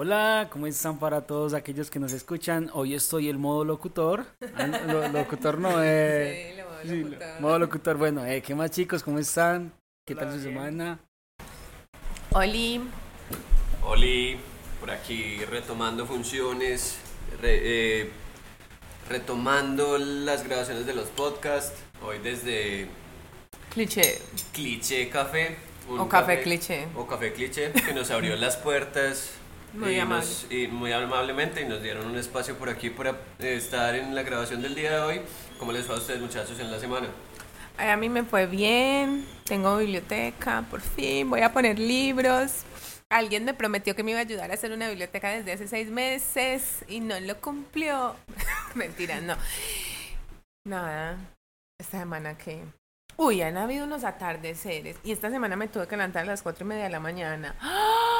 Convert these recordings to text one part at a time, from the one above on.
Hola, ¿cómo están para todos aquellos que nos escuchan? Hoy estoy el modo locutor. Ah, lo- locutor no, eh. Sí, lo modo sí, locutor. modo locutor. Bueno, eh, ¿qué más chicos? ¿Cómo están? ¿Qué tal su semana? Oli, Oli, por aquí retomando funciones, re- eh, retomando las grabaciones de los podcasts. Hoy desde cliché. Cliché Café. un O Café Cliché. O Café Cliché, que nos abrió las puertas. Muy y amable. nos- y muy amablemente y nos dieron un espacio por aquí para eh, estar en la grabación del día de hoy. ¿Cómo les fue a ustedes muchachos en la semana? Ay, a mí me fue bien, tengo biblioteca, por fin, voy a poner libros. Alguien me prometió que me iba a ayudar a hacer una biblioteca desde hace seis meses y no lo cumplió. Mentira, no. Nada, esta semana que... Uy, han habido unos atardeceres y esta semana me tuve que levantar a las cuatro y media de la mañana. ¡Ah!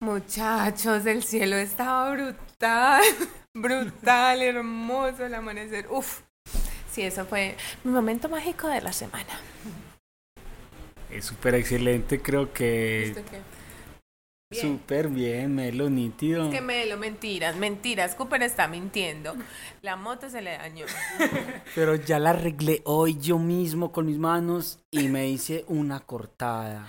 Muchachos, el cielo estaba brutal, brutal, hermoso el amanecer. Uf, Sí, eso fue mi momento mágico de la semana. Es súper excelente, creo que súper bien, Melo, nítido. Es que me lo mentiras, mentiras. Cooper está mintiendo. La moto se le dañó. Pero ya la arreglé hoy yo mismo con mis manos y me hice una cortada.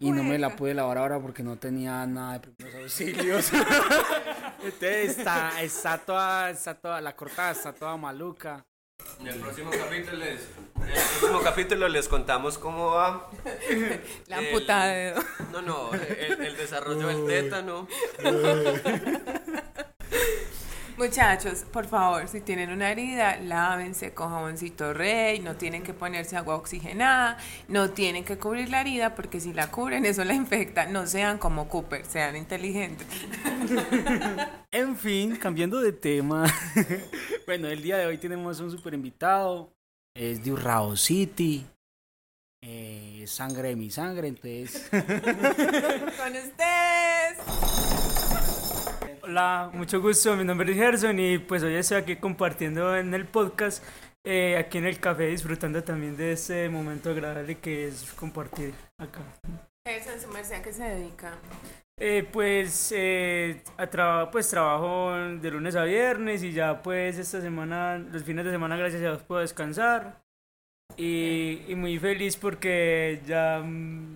Y no me la pude lavar ahora porque no tenía nada de primeros auxilios. Entonces está, está toda, está toda, la cortada está toda maluca. En el próximo capítulo les, en el próximo capítulo les contamos cómo va. La El- amputada de. No, no, el, el desarrollo del tétano. Muchachos, por favor, si tienen una herida, lávense con jaboncito rey, no tienen que ponerse agua oxigenada, no tienen que cubrir la herida porque si la cubren eso la infecta. No sean como Cooper, sean inteligentes. En fin, cambiando de tema. bueno, el día de hoy tenemos un super invitado. Es de Urrao City. Eh, sangre de mi sangre, entonces. Con ustedes. Hola, mucho gusto, mi nombre es Gerson y pues hoy estoy aquí compartiendo en el podcast, eh, aquí en el café, disfrutando también de este momento agradable que es compartir acá. Eso en su merced, ¿a qué se dedica? Eh, pues, eh, a traba- pues trabajo de lunes a viernes y ya pues esta semana, los fines de semana gracias a Dios puedo descansar y, y muy feliz porque ya,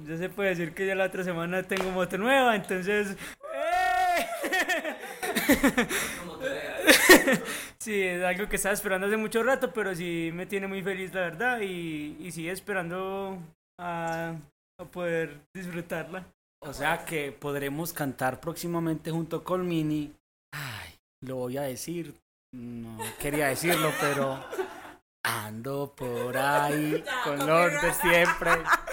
ya se puede decir que ya la otra semana tengo moto nueva, entonces... Sí, es algo que estaba esperando hace mucho rato, pero sí me tiene muy feliz, la verdad, y, y sigue esperando a, a poder disfrutarla. O sea que podremos cantar próximamente junto con Mini. Ay, lo voy a decir. No quería decirlo, pero ando por ahí con los de siempre.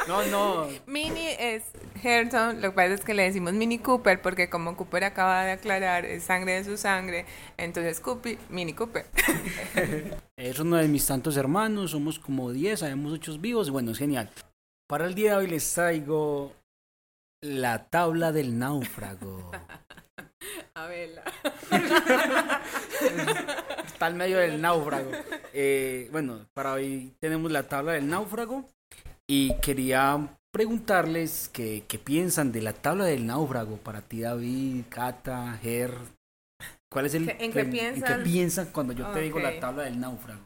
No, no. Mini es Gerson, lo que pasa es que le decimos Mini Cooper porque como Cooper acaba de aclarar, es sangre de su sangre, entonces Cooper, Mini Cooper. Es uno de mis tantos hermanos, somos como 10, habemos muchos vivos, bueno, es genial. Para el día de hoy les traigo la tabla del náufrago. A verla. Está al medio del náufrago. Eh, bueno, para hoy tenemos la tabla del náufrago y quería preguntarles qué, qué piensan de la tabla del náufrago para ti, David, Cata, Ger. ¿Cuál es el ¿En qué- en qué piensan? piensan cuando yo te digo la tabla del náufrago?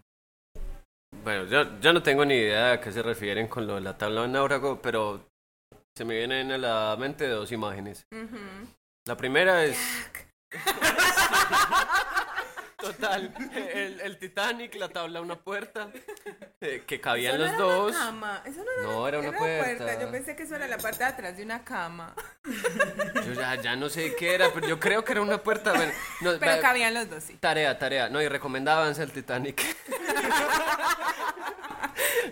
Bueno, yo, yo no tengo ni idea a qué se refieren con lo de la tabla de náufrago, pero se me vienen a la mente dos imágenes. Ujú. La primera es... Total, el, el Titanic, la tabla, una puerta, eh, que cabían Eso no los era dos. Una cama. Eso no era, No, era una puerta. Yo pensé que eso era la parte de atrás de una cama. Yo ya, ya no sé qué era, pero yo creo que era una puerta. Bueno, no, Pero cabían los dos, sí. Tarea, tarea. No, y recomendabanse el Titanic.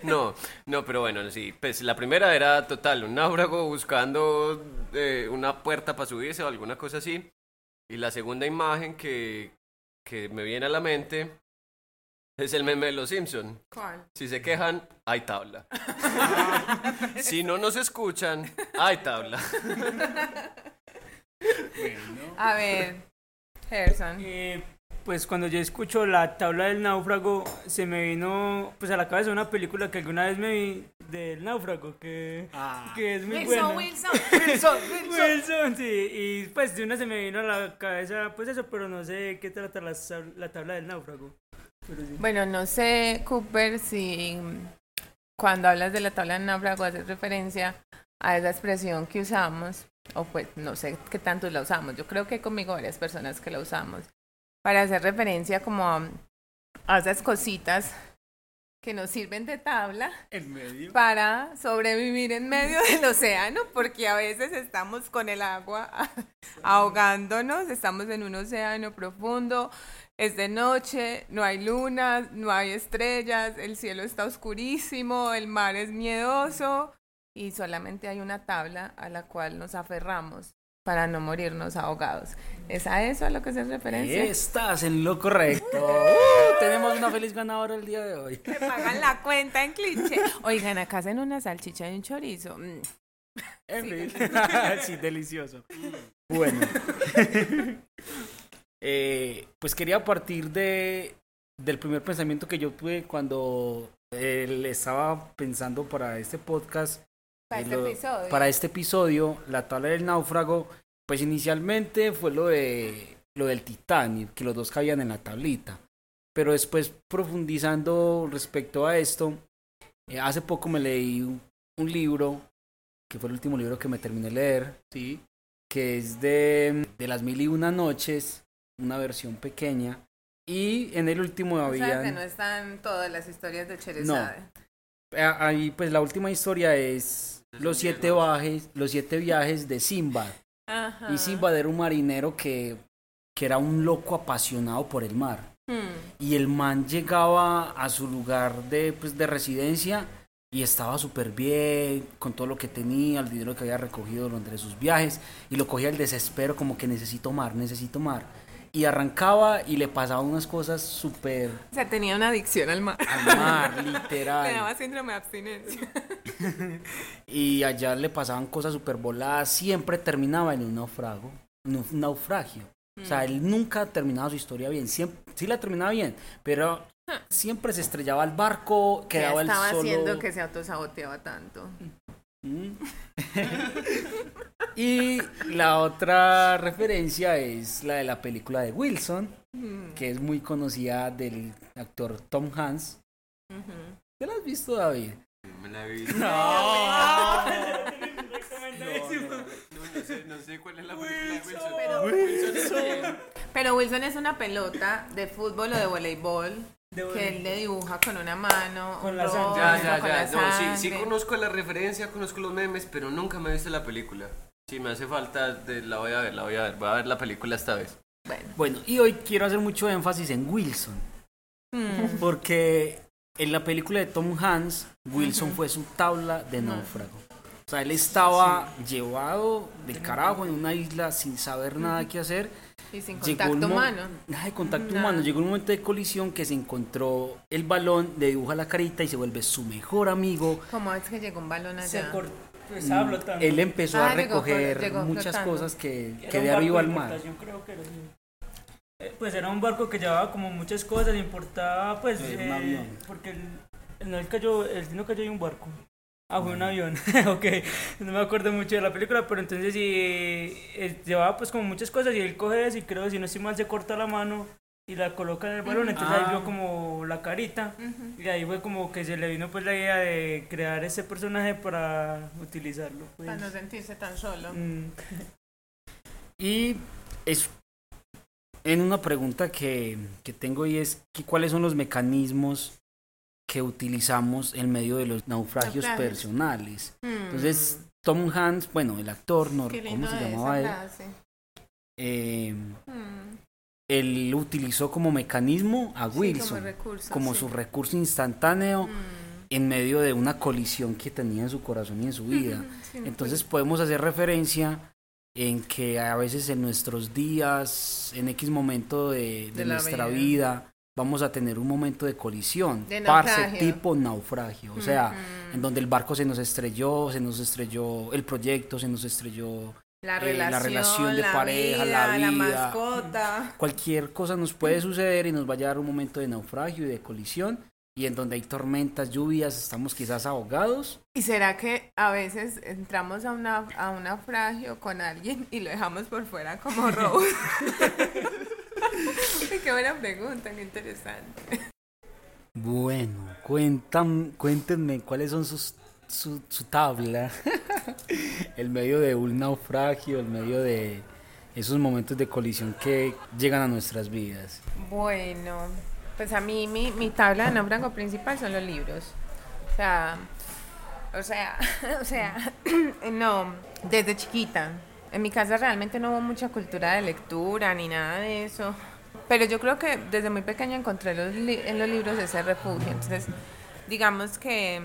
No, no, pero bueno, sí. Pues la primera era total, un náufrago buscando eh, una puerta para subirse o alguna cosa así. Y la segunda imagen que, que me viene a la mente es el meme de los Simpson. ¿Cuál? Si se quejan, hay tabla. si no nos escuchan, hay tabla. A ver, Gerson. Eh, pues cuando yo escucho la tabla del náufrago, se me vino pues a la cabeza una película que alguna vez me vi del náufrago, que, Ah. que es muy Wilson, buena. Wilson. Wilson, Wilson, sí, y pues de una se me vino a la cabeza pues eso, pero no sé de qué trata la, la tabla del náufrago. Pero sí. Bueno, no sé, Cooper, si cuando hablas de la tabla de náufrago haces referencia a esa expresión que usamos, o pues no sé qué tanto la usamos. Yo creo que hay conmigo varias personas que la usamos para hacer referencia como a, a esas cositas que nos sirven de tabla En medio. para sobrevivir en medio del océano, porque a veces estamos con el agua ahogándonos, estamos en un océano profundo, es de noche, no hay luna, no hay estrellas, el cielo está oscurísimo, el mar es miedoso y solamente hay una tabla a la cual nos aferramos para no morirnos ahogados. ¿Es a eso a lo que se referencia? Estás en lo correcto. Uh, tenemos una feliz ganadora el día de hoy. Me pagan la cuenta en cliché. Oigan, acá hacen una salchicha y un chorizo. Mm. En fin. sí, delicioso. Bueno. Eh, pues quería partir de del primer pensamiento que yo tuve cuando eh, le estaba pensando para este podcast. Para este lo- episodio. para este episodio, la tabla del náufrago, pues inicialmente fue lo de lo del Titanic, que los dos caían en la tablita. Pero después profundizando respecto a esto, eh, hace poco me leí un, un libro, que fue el último libro que me terminé de leer, ¿sí? que es de, de las mil y una noches, una versión pequeña. Y en el último O sea, había... que no están todas las historias de Cherezade. Ah, Ahí pues la última historia Es los siete los siete viajes de Simbad. Ajá. Y Simbad era un marinero que, que era un loco apasionado por el mar. Hmm. Y el man llegaba a su lugar de, pues, de residencia y estaba súper bien con todo lo que tenía, el dinero que había recogido durante sus viajes. Y lo cogía el desespero como que necesito mar, necesito mar. Y arrancaba y le pasaba unas cosas súper O sea, tenía una adicción al mar. al mar, Le literal. daba síndrome de abstinencia. Y allá le pasaban cosas súper voladas. Siempre terminaba en un naufrago, en un naufragio. O sea, él nunca terminaba su historia bien. Siempre, sí la terminaba bien, pero siempre se estrellaba el barco, ¿Qué quedaba el estaba solo. haciendo que se autosaboteaba tanto? Mm. y la otra referencia es la de la película de Wilson, Mm. que es muy conocida del actor Tom Hanks. ¿Te la has visto, David? Me la he visto. No, no sé, no sé cuál es la película de Wilson. Pero Wilson es una pelota de fútbol o de voleibol De que él le dibuja con una mano, Con un la sangre. Ya, ya, con ya. No, sí, sí conozco la referencia, conozco los memes, pero nunca me he visto la película. Si me hace falta, de- la voy a ver, la voy a ver. Voy a ver la película esta vez. Bueno. Bueno, y hoy quiero hacer mucho énfasis en Wilson. Mm. Porque en la película de Tom Hanks, Wilson fue su tabla de náufrago. O sea, él estaba llevado de carajo en una isla sin saber nada que hacer. Y sin contacto humano. Nada de contacto Nada. humano. Llegó un momento de colisión que se encontró el balón, le dibuja la carita y se vuelve su mejor amigo. ¿Cómo es que llegó un balón Se allá? cortó, pues, estaba flotando. Él empezó a Ah, recoger llegó muchas flotando. cosas que, que de arriba de al mar. importación, creo que era así. Eh, Pues era un barco que llevaba como muchas cosas, importaba pues... Eh, avión. Porque el, el- él cayó, él no cayó en un barco. Ah, fue un avión. ok, no me acuerdo mucho de la película, pero entonces sí, eh, llevaba pues como muchas cosas y él coge eso y creo, si no estoy mal, se corta la mano y la coloca en el balón, entonces Ah. ahí vio como la carita Ujú. y ahí fue como que se le vino pues la idea de crear ese personaje para utilizarlo. Pues. Para no sentirse tan solo. Mm. Y es en una pregunta que, que tengo y es que cuáles son los mecanismos que utilizamos en medio de los naufragios Naufragios. personales. Mm. Entonces, Tom Hanks, bueno, el actor, no, ¿cómo se llamaba él? Eh, Mm. él utilizó como mecanismo a Sí, Wilson, como recurso. como sí. su recurso instantáneo Mm. en medio de una colisión que tenía en su corazón y en su vida. Sí, Entonces podemos hacer referencia en que a veces en nuestros días, en X momento de, de De nuestra vida. vida, vamos a tener un momento de colisión, De parce tipo naufragio, o sea, en donde el barco se nos estrelló, se nos estrelló el proyecto, se nos estrelló La eh, relación, la relación de la pareja, vida, la vida. mascota. Cualquier cosa nos puede suceder y nos va a llegar un momento de naufragio y de colisión. Y en donde hay tormentas, lluvias, estamos quizás ahogados. ¿Y será que a veces entramos a, una, a un naufragio con alguien y lo dejamos por fuera como Rose? qué buena pregunta, qué interesante. Bueno, cuentan, cuéntenme cuáles son sus, su, su tabla. el medio de un naufragio, el medio de esos momentos de colisión que llegan a nuestras vidas. Bueno, pues a mí mi, mi tabla de náufrago principal son los libros. O sea, o sea, o sea, no, desde chiquita. En mi casa realmente no hubo mucha cultura de lectura ni nada de eso. Pero yo creo que desde muy pequeña encontré los en los libros ese refugio. Entonces, digamos que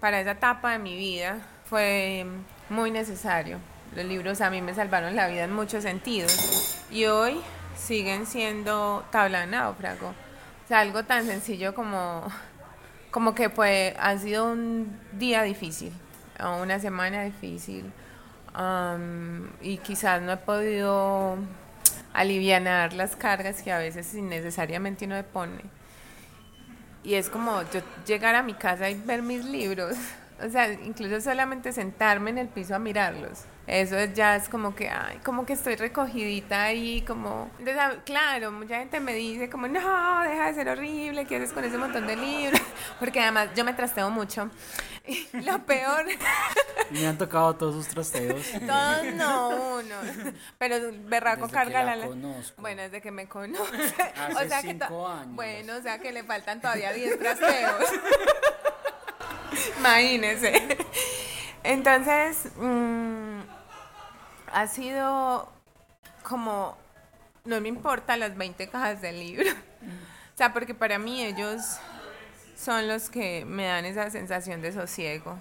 para esa etapa de mi vida fue muy necesario. Los libros a mí me salvaron la vida en muchos sentidos. Y hoy siguen siendo tabla de náufrago. O sea, algo tan sencillo como, como que pues ha sido un día difícil, o una semana difícil. Am, y quizás no he podido alivianar las cargas que a veces innecesariamente uno le pone. Y es como yo llegar a mi casa y ver mis libros. O sea, incluso solamente sentarme en el piso a mirarlos. Eso es- ya es como que, ay, como que estoy recogidita ahí, como... Entonces, claro, mucha gente me dice como, no, deja de ser horrible, ¿qué haces con ese montón de libros? Porque además yo me trasteo mucho. Y lo peor... Me han tocado todos sus trasteos. Todos no, uno. Pero berraco carga la la... conozco. Bueno, desde que me conoce. Hace o sea que to- cinco años. Bueno, o sea que le faltan todavía 10 trasteos. Imagínese. Entonces, mm, ha sido como, no me importa las 20 cajas del libro. O sea, porque para mí ellos son los que me dan esa sensación de sosiego.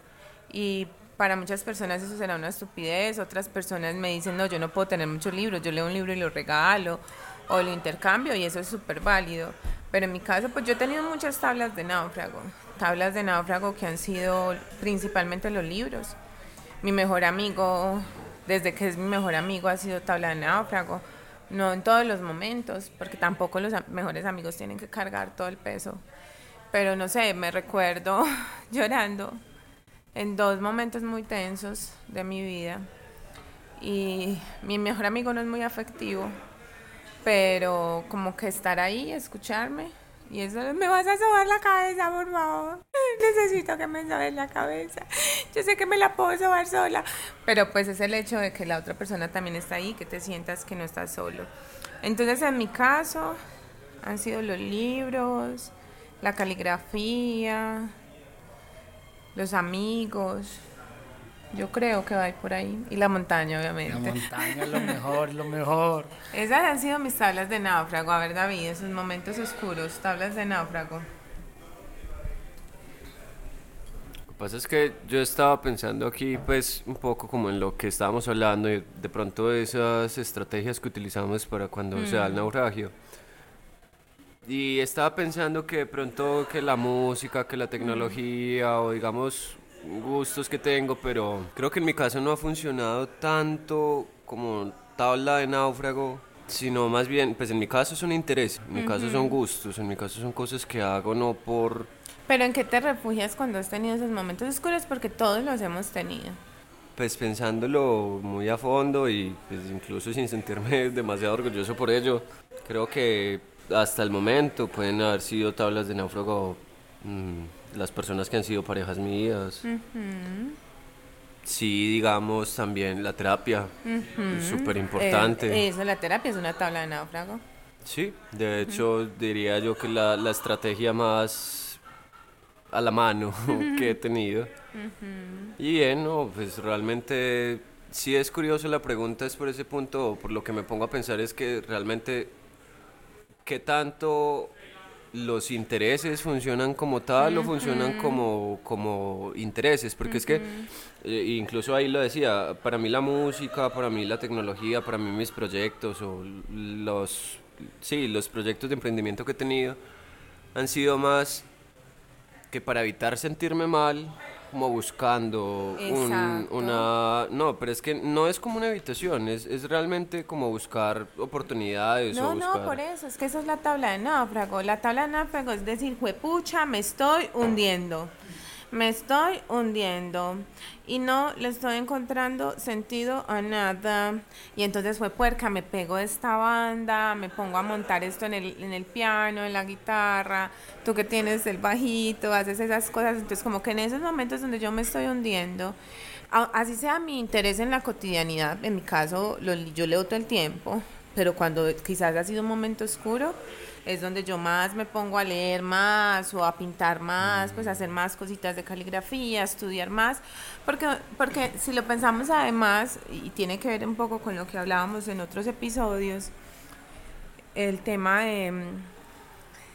Y para muchas personas eso será una estupidez, otras personas me dicen, no, yo no puedo tener muchos libros, yo leo un libro y lo regalo o lo intercambio y eso es súper válido. Pero en mi caso, pues yo he tenido muchas tablas de náufrago, tablas de náufrago que han sido principalmente los libros. Mi mejor amigo, desde que es mi mejor amigo, ha sido tabla de náufrago. No en todos los momentos, porque tampoco los mejores amigos tienen que cargar todo el peso. Pero no sé, me recuerdo llorando en dos momentos muy tensos de mi vida. Y mi mejor amigo no es muy afectivo, pero como que estar ahí, escucharme. Y eso, me vas a sobar la cabeza, por favor. Necesito que me sobes la cabeza. Yo sé que me la puedo sobar sola. Pero pues es el hecho de que la otra persona también está ahí, que te sientas que no estás solo. Entonces en mi caso han sido los libros, la caligrafía, los amigos. Yo creo que va a ir por ahí. Y la montaña, La obviamente. montaña es lo mejor, lo mejor. Esas han sido mis tablas de náufrago. A ver, David, esos momentos oscuros, tablas de náufrago. Lo que pasa es que yo estaba pensando aquí, pues, un poco como en lo que estábamos hablando y de pronto esas estrategias que utilizamos para cuando se da el naufragio. Y estaba pensando que de pronto que la música, que la tecnología o digamos gustos que tengo, pero creo que en mi caso no ha funcionado tanto como tabla de náufrago, sino más bien, pues en mi caso son intereses, en mi caso son gustos, en mi caso son cosas que hago no por Pero ¿en qué te refugias cuando has tenido esos momentos oscuros? Porque todos los hemos tenido. pues pensándolo muy a fondo y pues incluso sin sentirme demasiado orgulloso por ello, creo que hasta el momento pueden haber sido tablas de náufrago mm, las personas que han sido parejas mías. Sí, digamos también la terapia, es súper importante. Eh, eso, la terapia es una tabla de náufrago. Sí, de hecho diría yo que la, la estrategia más a la mano que he tenido. Y bien, no, pues realmente sí es curioso la pregunta es por ese punto, por lo que me pongo a pensar es que realmente qué tanto los intereses funcionan como tal o funcionan como, como intereses, porque es que eh, incluso ahí lo decía, para mí la música, para mí la tecnología, para mí mis proyectos o los, sí, los proyectos de emprendimiento que he tenido han sido más que para evitar sentirme mal como buscando un- una... No, pero es que no es como una evitación, es, es realmente como buscar oportunidades o No, buscar... no, por eso, es que eso es la tabla de náufrago. La tabla de náufrago es decir, juepucha, me estoy hundiendo. Me estoy hundiendo. Y no le estoy encontrando sentido a nada. Y entonces fue puerca, me pego esta banda, me pongo a montar esto en el, en el piano, en la guitarra. Tú que tienes el bajito, haces esas cosas. Entonces, como que en esos momentos donde yo me estoy hundiendo, así sea mi interés en la cotidianidad, en mi caso, lo- yo leo todo el tiempo, pero cuando quizás ha sido un momento oscuro, es donde yo más me pongo a leer más o a pintar más, pues a hacer más cositas de caligrafía, estudiar más, porque, porque si lo pensamos además, y tiene que ver un poco con lo que hablábamos en otros episodios, el tema de mm,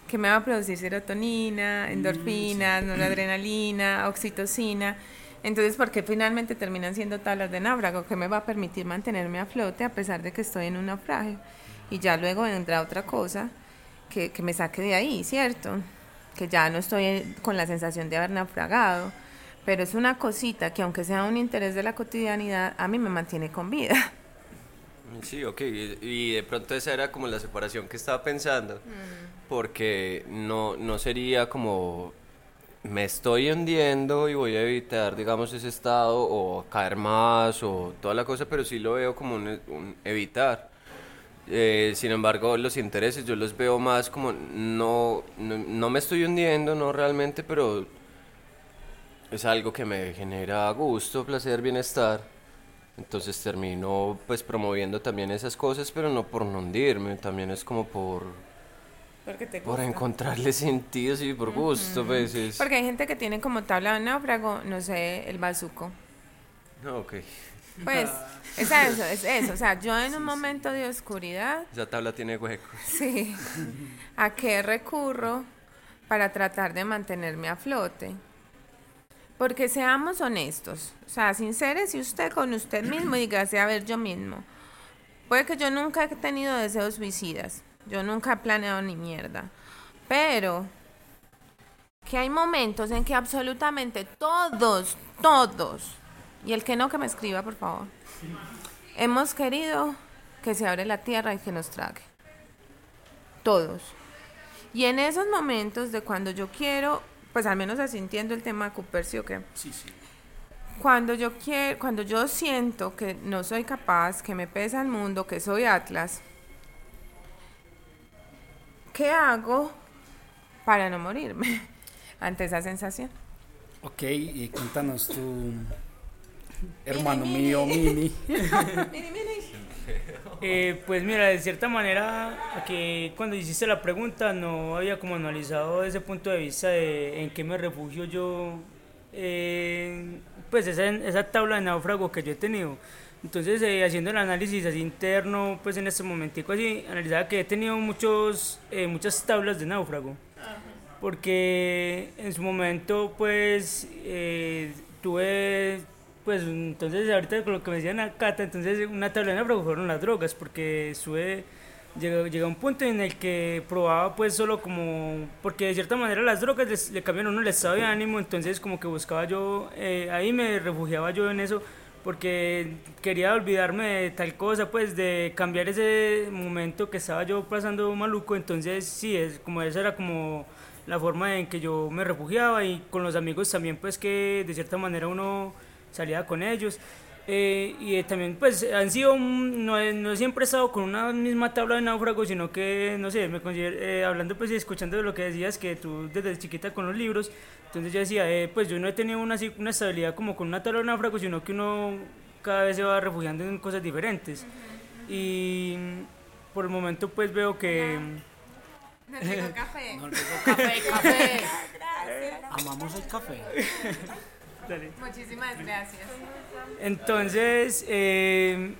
que me va a producir serotonina, endorfinas, noradrenalina, oxitocina. Entonces, ¿por qué finalmente terminan siendo tablas de náufrago? que me va a permitir mantenerme a flote a pesar de que estoy en un naufragio? Y ya luego vendrá otra cosa que, que me saque de ahí, ¿cierto? Que ya no estoy con la sensación de haber naufragado, pero es una cosita que aunque sea un interés de la cotidianidad, a mí me mantiene con vida. Sí, ok, y de pronto esa era como la separación que estaba pensando, porque no, no sería como me estoy hundiendo y voy a evitar, digamos, ese estado o caer más o toda la cosa, pero sí lo veo como un, un evitar. Eh, sin embargo, los intereses yo los veo más como no, no, no me estoy hundiendo, no realmente, pero es algo que me genera gusto, placer, bienestar. Entonces termino pues promoviendo también esas cosas, pero no por no hundirme, también es como por, te por encontrarle sentido, sí, por gusto, pues es... Porque hay gente que tiene como tabla de náufrago, no sé, el bazuco. Ok, Pues, es eso, es eso. O sea, yo en un momento de oscuridad, esa tabla tiene huecos. sí, ¿a qué recurro para tratar de mantenerme a flote? Porque seamos honestos, o sea, sinceres y usted con usted mismo y dígase, a ver, yo mismo. Puede que yo nunca he tenido deseos suicidas, yo nunca he planeado ni mierda, pero que hay momentos en que absolutamente todos, todos, y el que no que me escriba, por favor, hemos querido que se abre la tierra y que nos trague. Todos. Y en esos momentos de cuando yo quiero, pues al menos así entiendo el tema de Cupercio, que Sí, sí. cuando yo quiero, cuando yo siento que no soy capaz, que me pesa el mundo, que soy Atlas, ¿qué hago para no morirme ante esa sensación? Ok, y cuéntanos tú, hermano mío, Mini. Eh, pues mira, de cierta manera, que cuando hiciste la pregunta no había como analizado ese punto de vista de en qué me refugio yo, eh, pues esa, esa tabla de náufrago que yo he tenido. Entonces, eh, haciendo el análisis así interno, pues en este momentico así, analizaba que he tenido muchos, eh, muchas tablas de náufrago. Porque en su momento, pues, eh, tuve pues entonces ahorita con lo que me decían a Cata, entonces una tabla fueron las drogas, porque estuve, llegué, llegué a un punto en el que probaba pues solo como, porque de cierta manera las drogas les- le cambian a uno el estado de ánimo, entonces como que buscaba yo, eh, ahí me refugiaba yo en eso, porque quería olvidarme de tal cosa, pues de cambiar ese momento que estaba yo pasando maluco, entonces sí, es como esa era como la forma en que yo me refugiaba y con los amigos también pues que de cierta manera uno salía con ellos. Eh, y eh, también pues han sido, no, he- no siempre he estado con una misma tabla de náufrago, sino que, no sé, me considero, eh, hablando pues y escuchando de lo que decías, que tú desde chiquita con los libros, entonces yo decía, eh, pues yo no he tenido una, una estabilidad como con una tabla de náufrago, sino que uno cada vez se va refugiando en cosas diferentes. Y por el momento pues veo que... café. No, rico café, café. Amamos el café. Dale. Muchísimas gracias. Entonces, eh,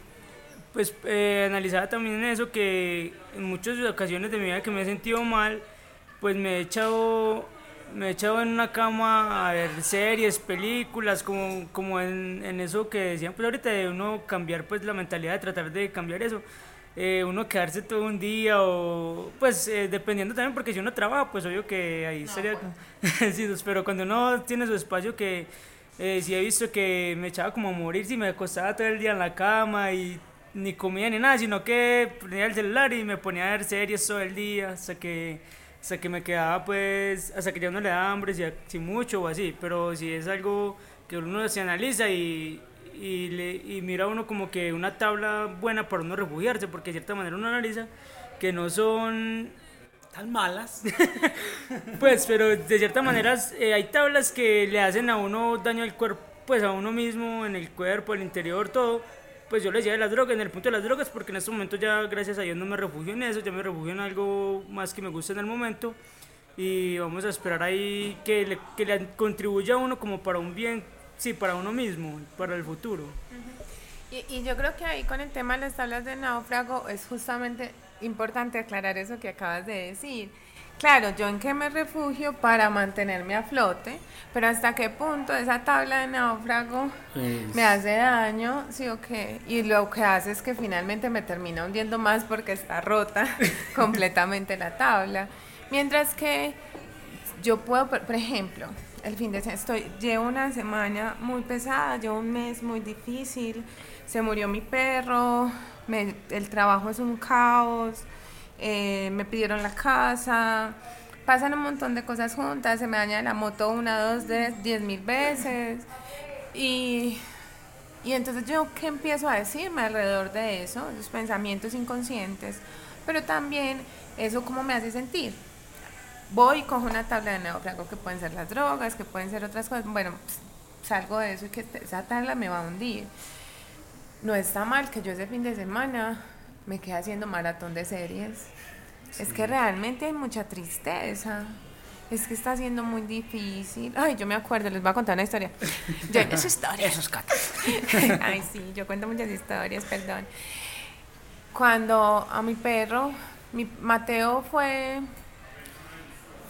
pues eh, analizaba también eso que en muchas ocasiones de mi vida que me he sentido mal, pues me he echado, me he echado en una cama a ver series, películas, como, como en, en eso que decían pues ahorita de uno cambiar pues la mentalidad de tratar de cambiar eso. Eh, uno quedarse todo un día o pues eh, dependiendo también porque si uno trabaja pues obvio que ahí estaría sí, pues, pero cuando uno tiene su espacio que eh, sí he visto que me echaba como a morir si me acostaba todo el día en la cama y ni comía ni nada, sino que ponía el celular y me ponía a ver series todo el día hasta que, hasta que me quedaba pues, hasta que ya no le da hambre, si, si mucho o así, pero si es algo que uno se analiza y, y, le, y mira uno como que una tabla buena para uno refugiarse, porque de cierta manera uno analiza que no son tan malas. pues, pero de cierta manera eh, hay tablas que le hacen a uno daño al cuerpo, pues a uno mismo, en el cuerpo, el interior, todo. Pues yo le decía de las drogas, en el punto de las drogas, porque en este momento ya, gracias a Dios, no me refugio en eso, ya me refugio en algo más que me gusta en el momento. Y vamos a esperar ahí que le, que le contribuya a uno como para un bien, sí, para uno mismo, para el futuro. y, y yo creo que ahí con el tema de las tablas de náufrago es justamente importante aclarar eso que acabas de decir. Claro, yo en qué me refugio para mantenerme a flote, pero hasta qué punto esa tabla de náufrago Pues, me hace daño, sí o qué, y lo que hace es que finalmente me termina hundiendo más porque está rota completamente la tabla. Mientras que yo puedo, por por ejemplo, el fin de semana, estoy, llevo una semana muy pesada, llevo un mes muy difícil, se murió mi perro, me- el trabajo es un caos, eh, me pidieron la casa, pasan un montón de cosas juntas, se me daña la moto una, dos, de- diez mil veces. Y, y entonces yo, ¿qué empiezo a decirme alrededor de eso? Los pensamientos inconscientes, pero también eso cómo me hace sentir. Voy cojo una tabla de náufrago que pueden ser las drogas, que pueden ser otras cosas. Bueno, pues, salgo de eso y que esa tabla me va a hundir. No está mal que yo ese fin de semana me quede haciendo maratón de series. Es que realmente hay mucha tristeza. Es que está siendo muy difícil. Ay, yo me acuerdo, les voy a contar una historia. Yo esa historia. Esos catas. Ay, sí, yo cuento muchas historias, perdón. Cuando a mi perro, mi Mateo fue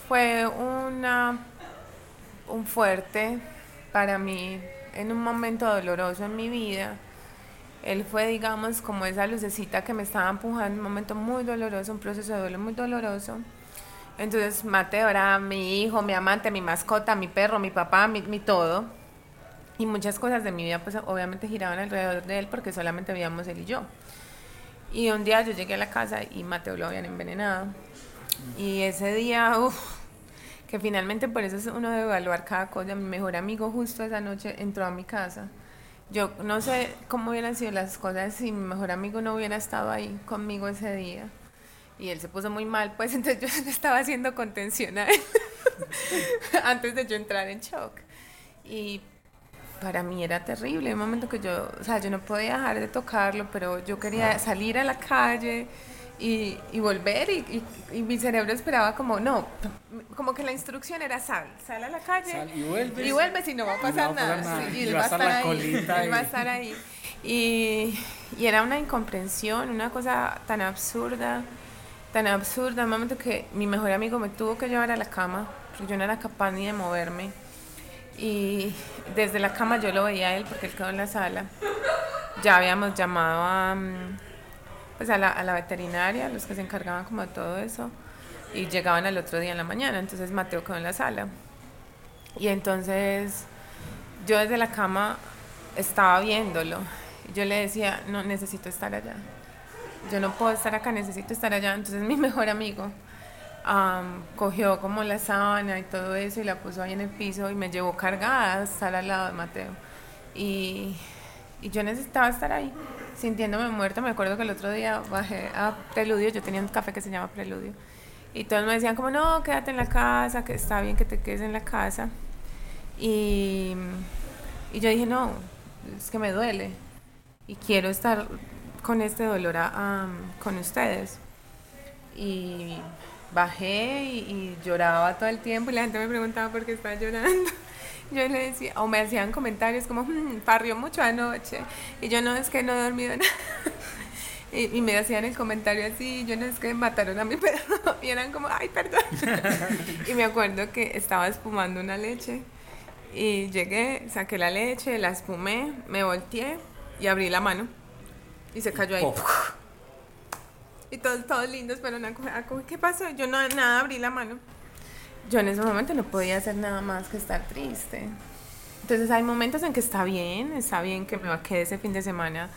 fue una un fuerte para mí en un momento doloroso en mi vida. Él fue, digamos, como esa lucecita que me estaba empujando en un momento muy doloroso, un proceso de duelo muy doloroso. Entonces, Mateo era mi hijo, mi amante, mi mascota, mi perro, mi papá, mi, todo. Y muchas cosas de mi vida, pues obviamente giraban alrededor de él porque solamente vivíamos él y yo. Y un día yo llegué a la casa y Mateo lo habían envenenado. Y ese día, uff, que finalmente por eso es uno debe evaluar cada cosa. Mi mejor amigo justo esa noche entró a mi casa. Yo no sé cómo hubieran sido las cosas si mi mejor amigo no hubiera estado ahí conmigo ese día. Y él se puso muy mal, pues entonces yo le estaba haciendo contención a él antes de yo entrar en shock. Y para mí era terrible, un momento que yo, o sea, yo no podía dejar de tocarlo, pero yo quería salir a la calle y, y volver y, y- y mi cerebro esperaba como, no, como que la instrucción era sal, sal a la calle Sal y vuelves. y vuelves y no va a no pasar va a pasar nada, nada. sí, y él va a estar ahí, colita él va a ahí. estar ahí. Y, y era una incomprensión, una cosa tan absurda, tan absurda, un momento que mi mejor amigo me tuvo que llevar a la cama, porque yo no era capaz ni de moverme. Y desde la cama yo lo veía a él porque él quedó en la sala. Ya habíamos llamado a, mm, pues a, la, a la veterinaria, los que se encargaban como de todo eso, y llegaban al otro día en la mañana. Entonces Mateo quedó en la sala. Y entonces yo desde la cama estaba viéndolo. Yo le decía, no, necesito estar allá. Yo no puedo estar acá, necesito estar allá. Entonces mi mejor amigo am, cogió como la sábana y todo eso y la puso ahí en el piso y me llevó cargada a estar al lado de Mateo. Y, y yo necesitaba estar ahí, sintiéndome muerta. Me acuerdo que el otro día bajé a Preludio, yo tenía un café que se llama Preludio. Y todos me decían como, no, quédate en la casa, que está bien que te quedes en la casa. Y, y yo dije, no, es que me duele. Y quiero estar con este dolor a- am, con ustedes. Y bajé y, y lloraba todo el tiempo y la gente me preguntaba por qué estaba llorando. Yo le decía, o me hacían comentarios como, "Mm, parrió mucho anoche. Y yo no, es que no he dormido nada. Y, y me hacían el comentario así, yo no es que mataron a mi perro. Y eran como, ay, perdón. y me acuerdo que estaba espumando una leche. Y llegué, saqué la leche, la espumé, me volteé y abrí la mano. Y se cayó ahí. Y todos, todos lindos, pero como, ¿qué pasó? Yo no, nada, abrí la mano. Yo en ese momento no podía hacer nada más que estar triste. Entonces hay momentos en que está bien, está bien que me quedar ese fin de semana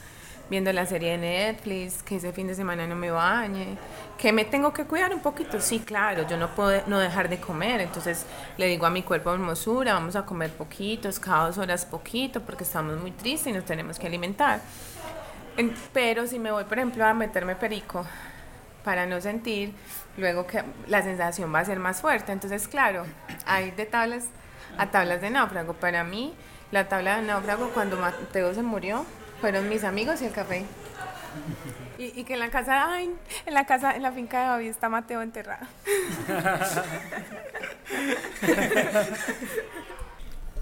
viendo la serie de Netflix, que ese fin de semana no me bañe, que me tengo que cuidar un poquito, sí, claro, yo no puedo no dejar de comer, entonces le digo a mi cuerpo hermosura, vamos a comer poquitos, cada dos horas poquito, porque estamos muy tristes y nos tenemos que alimentar. pero si me voy, por ejemplo, a meterme perico para no sentir, luego que la sensación va a ser más fuerte, entonces claro, hay de tablas a tablas de náufrago. Para mí, la tabla de náufrago cuando Mateo se murió fueron mis amigos y el café. Y, que en la casa, ay, en la casa, en la finca de David está Mateo enterrado.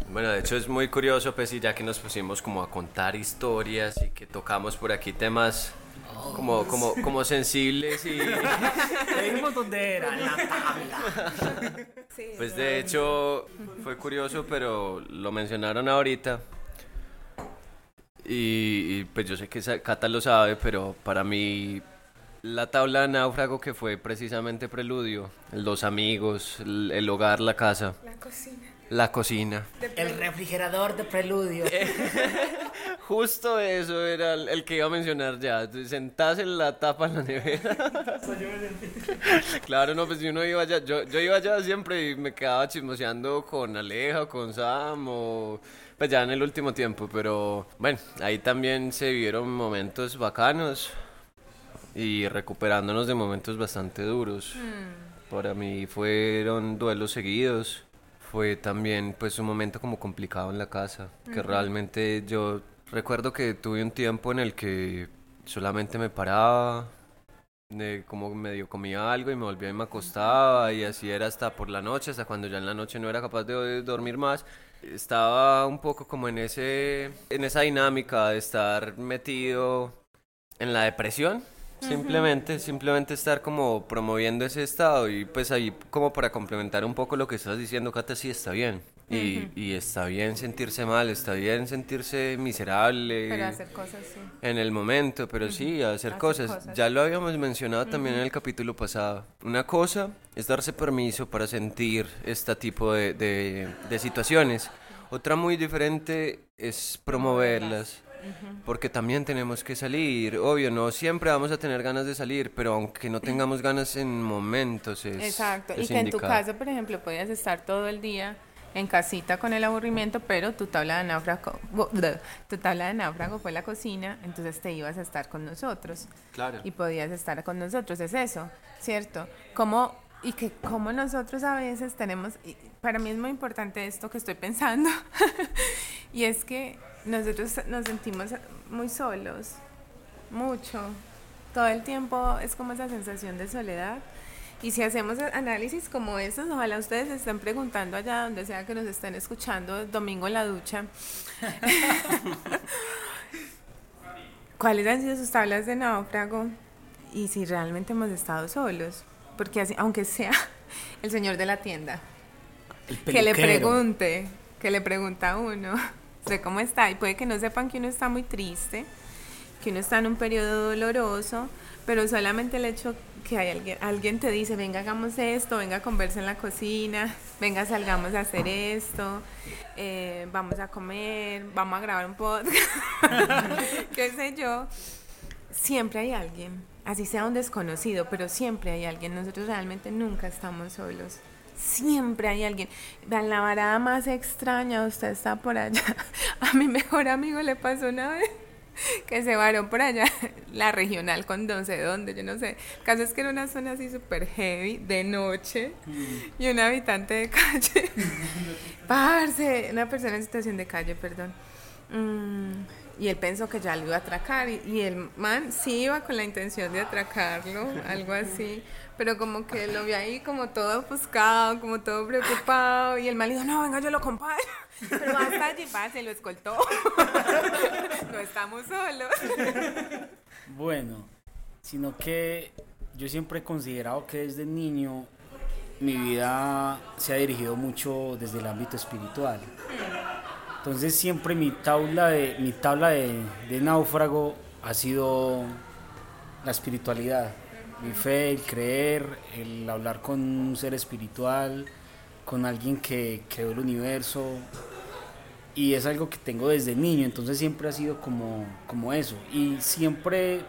Bueno, de hecho es muy curioso, pues, y ya que nos pusimos como a contar historias y que tocamos por aquí temas como, como, como sensibles y... dónde era, la tabla. pues de hecho fue curioso, pero lo mencionaron ahorita. Y, pues yo sé que Cata lo sabe, pero para mí la tabla de náufrago que fue precisamente preludio, los amigos, el hogar, la casa. La cocina. La cocina. El refrigerador de preludio. Justo eso era el, que iba a mencionar ya. Sentás en la tapa en la nevera. claro, no, pues si uno iba allá, yo, yo iba allá siempre y me quedaba chismoseando con Aleja, con Sam o pues ya en el último tiempo, pero bueno, ahí también se vieron momentos bacanos y recuperándonos de momentos bastante duros. Hmm. Para mí fueron duelos seguidos fue también pues un momento como complicado en la casa, que realmente yo recuerdo que tuve un tiempo en el que solamente me paraba, de, como medio comía algo y me volvía y me acostaba y así era hasta por la noche, hasta cuando ya en la noche no era capaz de dormir más. Estaba un poco como en ese en esa dinámica de estar metido en la depresión Simplemente, simplemente estar como promoviendo ese estado y pues ahí como para complementar un poco lo que estás diciendo, Cata, sí está bien. Y, y, está bien sentirse mal, está bien sentirse miserable. Pero hacer cosas, sí. En el momento, pero sí, hacer, cosas. Ya lo habíamos mencionado también en el capítulo pasado. Una cosa es darse permiso para sentir este tipo de, de, de situaciones. Otra muy diferente es promoverlas porque también tenemos que salir. Obvio, no siempre vamos a tener ganas de salir, pero aunque no tengamos ganas en momentos es Exacto, y que en tu caso, por ejemplo, podías estar todo el día en casita con el aburrimiento, pero tu tabla de náufrago, tu tabla de náufrago fue la cocina, entonces te ibas a estar con nosotros. Claro. Y podías estar con nosotros, es eso, ¿cierto? Como y que como nosotros a veces tenemos, para mí es muy importante esto que estoy pensando, y es que nosotros nos sentimos muy solos, mucho. Todo el tiempo es como esa sensación de soledad. Y si hacemos análisis como estos, ojalá ustedes estén preguntando allá donde sea que nos estén escuchando, domingo en la ducha, cuáles han sido sus tablas de náufrago y si realmente hemos estado solos. Porque así, aunque sea el señor de la tienda, que le pregunte, que le pregunta a uno sé cómo está. Y puede que no sepan que uno está muy triste, que uno está en un periodo doloroso, pero solamente el hecho que hay alguien, alguien te dice, venga, hagamos esto, venga, conversa en la cocina, venga, salgamos a hacer esto, eh, vamos a comer, vamos a grabar un podcast, qué sé yo. Siempre hay alguien, así sea un desconocido, pero siempre hay alguien. Nosotros realmente nunca estamos solos. Siempre hay alguien. Vean, la varada más extraña, usted está por allá. A mi mejor amigo le pasó una vez que se varó por allá, la regional con no sé dónde, yo no sé. El caso es que era una zona así súper heavy, de noche, y un habitante de calle. Parce, una persona en situación de calle, perdón. Mm, y él pensó que ya lo iba a atracar, y, el man sí iba con la intención de atracarlo, algo así pero como que lo vi ahí como todo ofuscado, como todo preocupado, y el marido, no, venga, yo lo acompaño. Pero hasta allí, va, se lo escoltó. no estamos solos. Bueno, sino que yo siempre he considerado que desde niño mi vida se ha dirigido mucho desde el ámbito espiritual. Entonces siempre mi tabla de, mi tabla de, de náufrago ha sido la espiritualidad mi fe, el creer, el hablar con un ser espiritual, con alguien que creó el universo. y es algo que tengo desde niño, entonces siempre ha sido como, como eso. Y siempre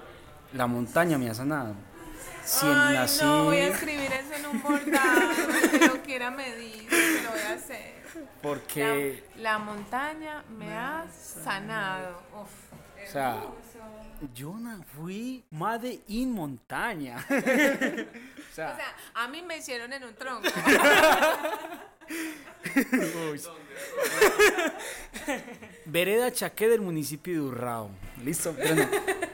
la montaña me ha sanado. Siempre Ay, no, voy a escribir eso en un bordado, que lo quiera medir, lo voy a hacer. Porque... La, montaña me ha sanado. Uf, o sea, yo no fui madre in montaña. o, sea, a mí me hicieron en un tronco. Vereda Chaque del municipio de Urrao. Listo.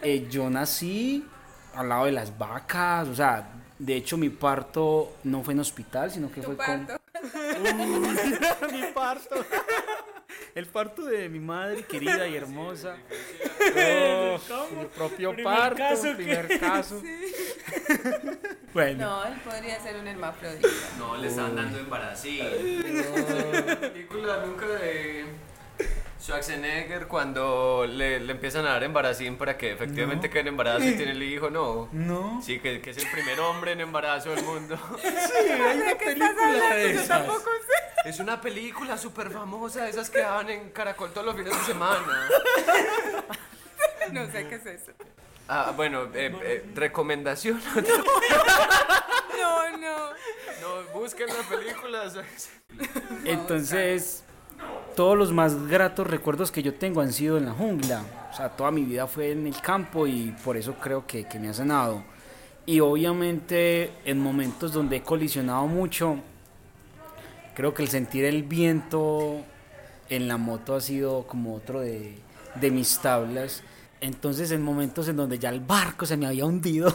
Eh, yo nací al lado de las vacas. O sea, de hecho, mi parto no fue en hospital, sino que fue parto? con. mi parto. El parto de mi madre querida y hermosa. Oh, mi propio parto, caso primer caso. bueno. No, él podría ser un hermafrodita. No, le están dando embarazo. No. Schwarzenegger cuando le, empiezan a dar embarazín para que efectivamente quede en embarazo y tiene el hijo, no. No. Sí, que, que, es el primer hombre en embarazo del mundo. Sí, hay una película de esas. Yo tampoco sé. Es una película súper famosa, esas que daban en Caracol todos los fines de semana. No sé qué es eso. Ah, bueno, eh, eh, recomendación. No, no. No, busquen las películas. Entonces todos los más gratos recuerdos que yo tengo han sido en la jungla. O sea, toda mi vida fue en el campo y por eso creo que, que me ha sanado. Y obviamente en momentos donde he colisionado mucho, creo que el sentir el viento en la moto ha sido como otro de, de mis tablas. Entonces en momentos en donde ya el barco se me había hundido,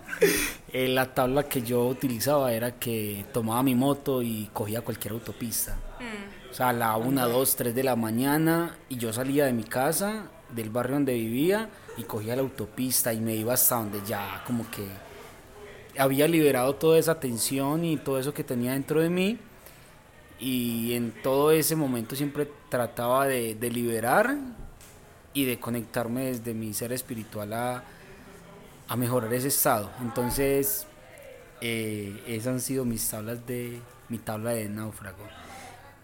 eh, la tabla que yo utilizaba era que tomaba mi moto y cogía cualquier autopista. Mm. O sea, a la 1, 2, 3 de la mañana y yo salía de mi casa, del barrio donde vivía y cogía la autopista y me iba hasta donde ya como que había liberado toda esa tensión y todo eso que tenía dentro de mí y en todo ese momento siempre trataba de, liberar y de conectarme desde mi ser espiritual a, a mejorar ese estado. Entonces, eh, esas han sido mis tablas de mi tabla de náufrago.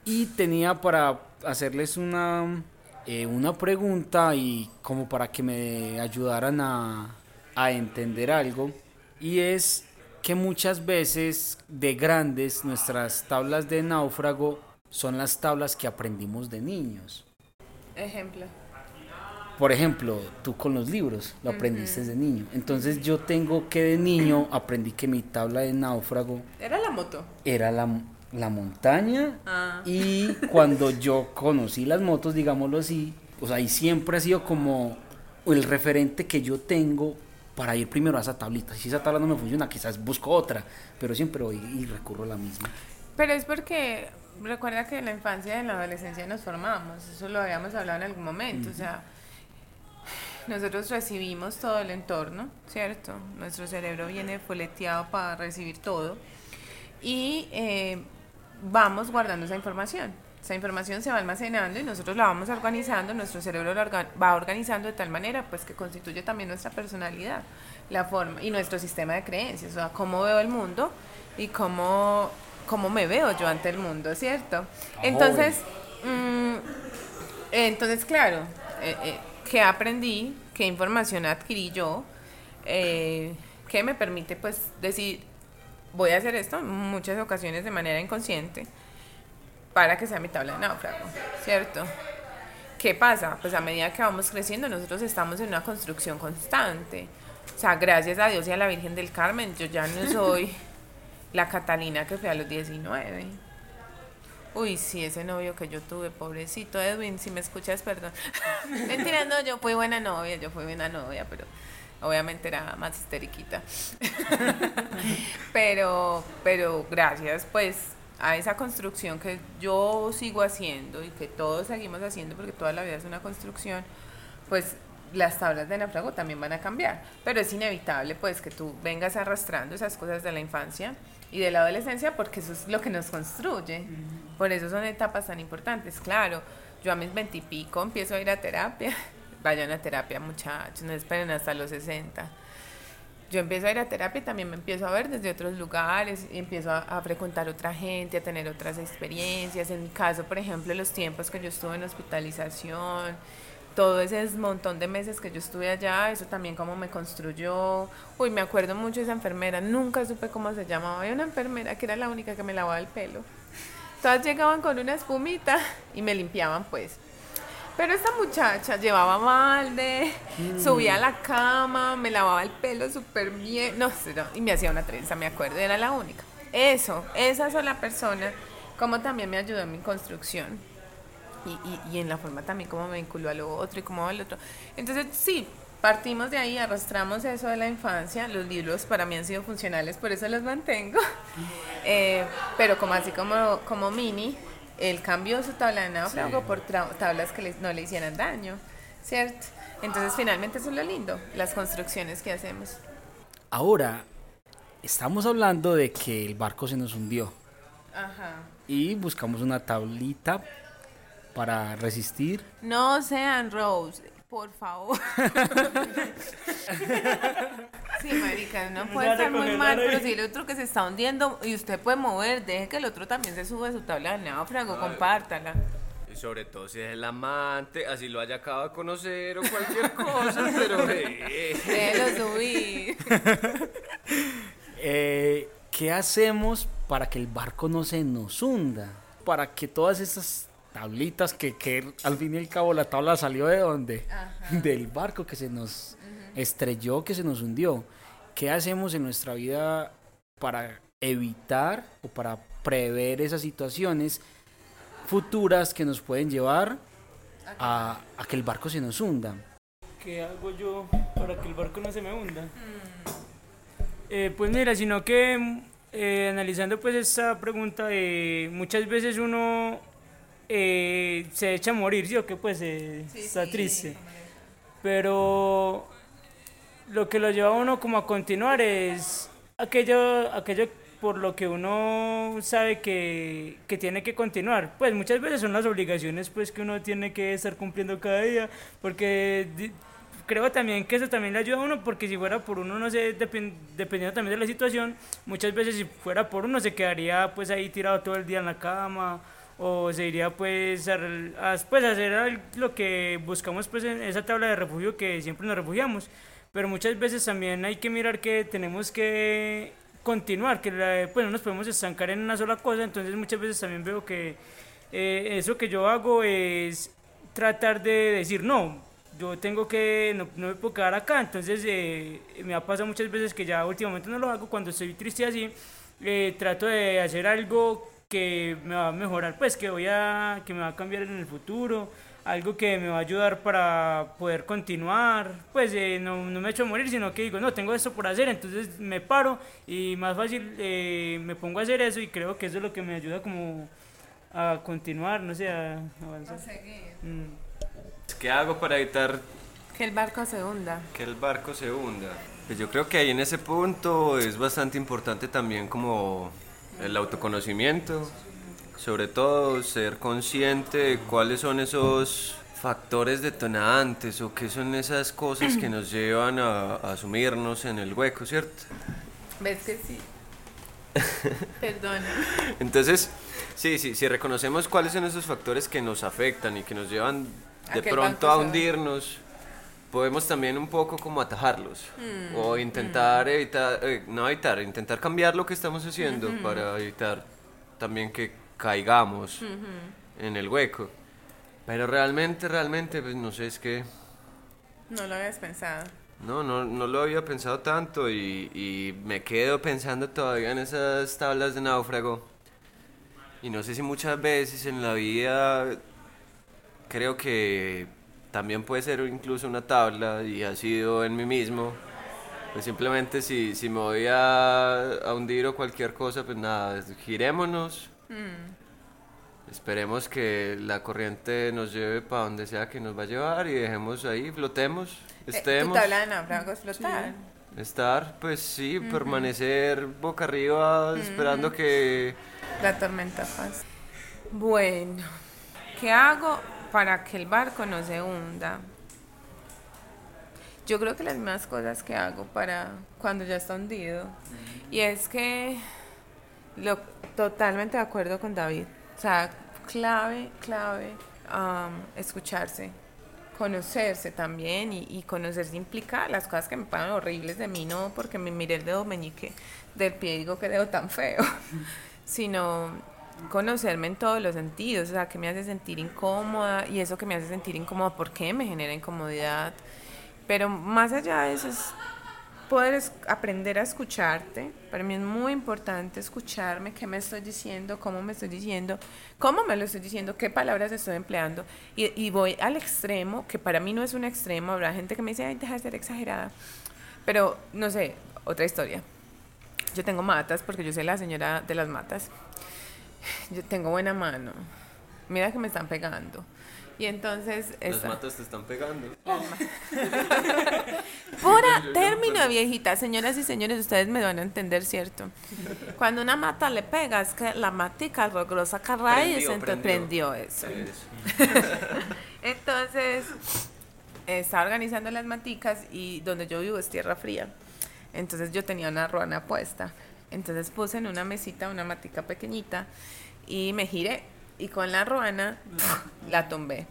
Y tenía para hacerles una, eh, una pregunta y como para que me ayudaran a, a entender algo. Y es que muchas veces de grandes nuestras tablas de náufrago son las tablas que aprendimos de niños. Ejemplo. Por ejemplo, tú con los libros lo aprendiste de niño. Entonces yo tengo que de niño aprendí que mi tabla de náufrago... Era la moto. Era la, la montaña ah. y cuando yo conocí las motos, digámoslo así, o sea, ahí siempre ha sido como el referente que yo tengo para ir primero a esa tablita. Si esa tabla no me funciona, quizás busco otra, pero siempre voy y recurro a la misma. Pero es porque recuerda que en la infancia y en la adolescencia nos formamos, eso lo habíamos hablado en algún momento, o sea, nosotros recibimos todo el entorno, ¿cierto? Nuestro cerebro viene foleteado para recibir todo y eh, vamos guardando esa información. Esa información se va almacenando y nosotros la vamos organizando, nuestro cerebro la va organizando de tal manera pues que constituye también nuestra personalidad, la forma y nuestro sistema de creencias, o sea, cómo veo el mundo y cómo, cómo me veo yo ante el mundo, ¿cierto? Entonces, mm, entonces claro, eh, eh, ¿qué aprendí? ¿Qué información adquirí yo? Eh, ¿Qué me permite pues decir, voy a hacer esto en muchas ocasiones de manera inconsciente para que sea mi tabla de náufrago, ¿cierto? ¿Qué pasa? Pues a medida que vamos creciendo nosotros estamos en una construcción constante. O sea, gracias a Dios y a la Virgen del Carmen, yo ya no soy la Catalina que fue a los 19. Uy, sí, ese novio que yo tuve, pobrecito Edwin, si me escuchas, perdón. Mentira, no, yo fui buena novia, yo fui buena novia, pero obviamente era más histeriquita. pero, pero gracias pues a esa construcción que yo sigo haciendo y que todos seguimos haciendo porque toda la vida es una construcción, pues las tablas de náufrago también van a cambiar, pero es inevitable pues que tú vengas arrastrando esas cosas de la infancia y de la adolescencia porque eso es lo que nos construye. Por eso son etapas tan importantes. Claro, yo a mis veintipico empiezo a ir a terapia Vayan a terapia, muchachos, no esperen hasta los 60. yo empiezo a ir a terapia y también me empiezo a ver desde otros lugares, y empiezo a, a, frecuentar otra gente, a tener otras experiencias. En mi caso, por ejemplo, los tiempos que yo estuve en hospitalización, todo ese montón de meses que yo estuve allá, eso también como me construyó. Uy, me acuerdo mucho de esa enfermera, nunca supe cómo se llamaba. Había una enfermera que era la única que me lavaba el pelo. Todas llegaban con una espumita y me limpiaban pues. Pero esta muchacha llevaba balde, subía a la cama, me lavaba el pelo súper bien, no sé, no, y me hacía una trenza, me acuerdo, era la única. Eso, esa sola persona, como también me ayudó en mi construcción. Y, y, y, en la forma también como me vinculó a lo otro y como al otro. Entonces, sí, partimos de ahí, arrastramos eso de la infancia. Los libros para mí han sido funcionales, por eso los mantengo. Eh, pero como así como, como mini, él cambió su tabla de náufrago sí. por tablas que le, no le hicieran daño, ¿cierto? Entonces, finalmente eso es lo lindo, las construcciones que hacemos. Ahora, estamos hablando de que el barco se nos hundió. Ajá. Y buscamos una tablita para resistir. No sean Rose, por favor. sí, marica, no puede estar muy mal, pero si el otro que se está hundiendo y usted puede mover, deje que el otro también se sube a su tabla de náufrago, compártala. Y sobre todo si es el amante, así lo haya acabado de conocer o cualquier cosa, pero... Eh. Déjelo subir. eh, ¿Qué hacemos para que el barco no se nos hunda? Para que todas estas tablitas que, que al fin y al cabo la tabla salió de dónde? Ajá. Del barco que se nos estrelló, que se nos hundió. ¿Qué hacemos en nuestra vida para evitar o para prever esas situaciones futuras que nos pueden llevar a, a que el barco se nos hunda? ¿Qué hago yo para que el barco no se me hunda? Eh, pues mira, sino que eh, analizando pues esta pregunta, eh, muchas veces uno eh, se echa a morir, ¿sí o qué? Pues eh, Sí, está sí, triste. Pero lo que lo lleva a uno como a continuar es aquello, aquello por lo que uno sabe que, que tiene que continuar. Pues muchas veces son las obligaciones pues que uno tiene que estar cumpliendo cada día, porque creo también que eso también le ayuda a uno, porque si fuera por uno, no sé, depen- dependiendo también de la situación, muchas veces si fuera por uno se quedaría pues ahí tirado todo el día en la cama o se iría pues a, a- pues, hacer lo que buscamos pues en esa tabla de refugio que siempre nos refugiamos. Pero muchas veces también hay que mirar que tenemos que continuar, que la- pues no nos podemos estancar en una sola cosa, entonces muchas veces también veo que eh, eso que yo hago es tratar de decir no, yo tengo que, no, no me puedo quedar acá, entonces eh, me ha pasado muchas veces que ya últimamente no lo hago, cuando estoy triste así, eh, trato de hacer algo que me va a mejorar, pues que voy a, que me va a cambiar en el futuro, algo que me va a ayudar para poder continuar, pues eh, no, no me echo a morir, sino que digo, no, tengo esto por hacer, entonces me paro y más fácil eh, me pongo a hacer eso y creo que eso es lo que me ayuda como a continuar, no sé, a avanzar. Mm. ¿Qué hago para evitar Que el barco se hunda. que el barco se hunda? Pues yo creo que ahí en ese punto es bastante importante también como el autoconocimiento, sobre todo ser consciente de cuáles son esos factores detonantes o qué son esas cosas que nos llevan a, a sumirnos en el hueco, ¿cierto? ¿Ves que sí? Perdona. Entonces, sí, sí, si reconocemos cuáles son esos factores que nos afectan y que nos llevan de pronto a hundirnos, podemos también un poco como atajarlos Mm, o intentar evitar, eh, no evitar, intentar cambiar lo que estamos haciendo para evitar también que caigamos en el hueco. Pero realmente, realmente, pues no sé, es que No lo habías pensado. no, no, no lo había pensado tanto y, y me quedo pensando todavía en esas tablas de náufrago. Y no sé si muchas veces en la vida creo que también puede ser incluso una tabla y ha sido en mí mismo. Pues simplemente si, si me voy a, a hundir o cualquier cosa, pues nada, girémonos. Esperemos que la corriente nos lleve para donde sea que nos va a llevar y dejemos ahí, flotemos, Eh, estemos. tu tabla de náufrago explotar. Estar, pues sí, permanecer boca arriba esperando que... La tormenta pasa. Bueno, ¿qué hago para que el barco no se hunda? yo creo que las mismas cosas que hago para cuando ya está hundido. Y es que lo totalmente de acuerdo con David. O sea, clave, clave escucharse, conocerse también y, y, conocerse implica las cosas que me pagan horribles de mí, no porque me miré el dedo meñique del pie y digo que dedo tan feo, sino conocerme en todos los sentidos, o sea, que me hace sentir incómoda y eso que me hace sentir incómoda, ¿por qué me genera incomodidad? Pero más allá de eso es poder aprender a escucharte. Para mí es muy importante escucharme, qué me estoy diciendo, cómo me estoy diciendo, cómo me lo estoy diciendo, qué palabras estoy empleando. Y, y voy al extremo, que para mí no es un extremo, habrá gente que me dice, ay, deja de ser exagerada. Pero, no sé, otra historia. Yo tengo matas porque yo soy la señora de las matas. Yo tengo buena mano. Mira que me están pegando. Y entonces... Las matas te están pegando. Pura término viejita. Señoras y señores, ustedes me van a entender, ¿cierto? Cuando una mata le pega, es que la matica logró sacar raíz, entonces prendió eso. entonces, estaba organizando las maticas y donde yo vivo es tierra fría. Entonces yo tenía una ruana puesta. Entonces puse en una mesita una matica pequeñita y me giré y con la ruana la tumbé.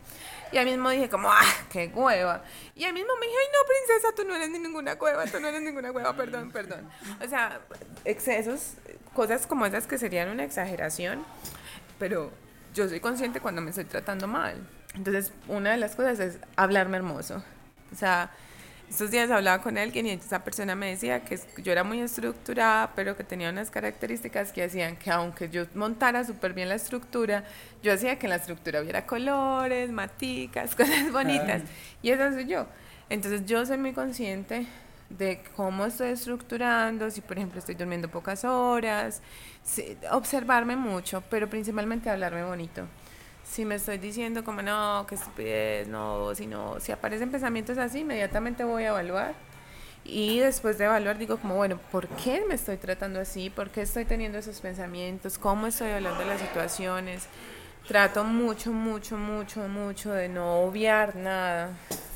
Y al mismo dije como, ah, qué hueva. Y al mismo me dije, ay no, princesa, tú no eres ni ninguna cueva, tú no eres ninguna cueva, perdón, perdón. O sea, excesos, cosas como esas que serían una exageración, pero yo soy consciente cuando me estoy tratando mal. Entonces, una de las cosas es hablarme hermoso. O sea, estos días hablaba con alguien y esa persona me decía que yo era muy estructurada, pero que tenía unas características que hacían que aunque yo montara súper bien la estructura, yo hacía que en la estructura hubiera colores, maticas, cosas bonitas. Y eso soy yo. Entonces yo soy muy consciente de cómo estoy estructurando, si por ejemplo estoy durmiendo pocas horas, observarme mucho, pero principalmente hablarme bonito si me estoy diciendo como no, que estupidez, no, si no, si aparecen pensamientos así, inmediatamente voy a evaluar. Y después de evaluar digo como, bueno, ¿por qué me estoy tratando así? ¿Por qué estoy teniendo esos pensamientos? ¿Cómo estoy hablando de las situaciones? Trato mucho, mucho, mucho, mucho de no obviar nada,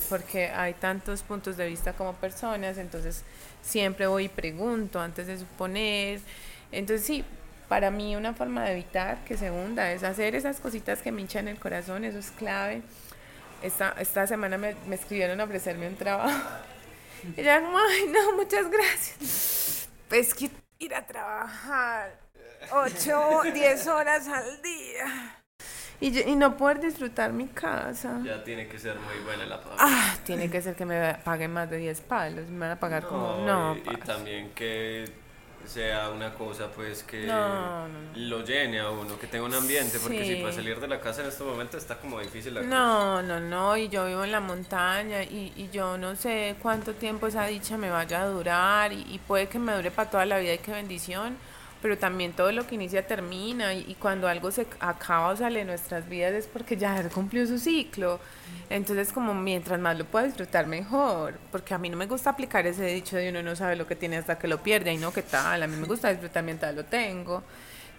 porque hay tantos puntos de vista como personas, entonces siempre voy y pregunto antes de suponer. Entonces sí, para mí una forma de evitar que se hunda es hacer esas cositas que me hinchan el corazón, eso es clave. Esta, esta semana me, me escribieron a ofrecerme un trabajo. Y ya como, ay, no, muchas gracias. Pues que ir a trabajar 8, 10 horas al día. Y, y, no poder disfrutar mi casa. Ya tiene que ser muy buena la paga. Ah, tiene que ser que me paguen más de 10 palos. Me van a pagar como. No. y también que sea una cosa pues que lo llene a uno, que tenga un ambiente, porque si para salir de la casa en este momento está como difícil la No, no, no, y yo vivo en la montaña y, y, yo no sé cuánto tiempo esa dicha me vaya a durar y, y puede que me dure para toda la vida y qué bendición pero también todo lo que inicia termina y, cuando algo se acaba o sale de nuestras vidas es porque ya cumplió su ciclo. Entonces como mientras más lo pueda disfrutar mejor, porque a mí no me gusta aplicar ese dicho de uno no sabe lo que tiene hasta que lo pierde y no qué tal, a mí me gusta disfrutar mientras lo tengo,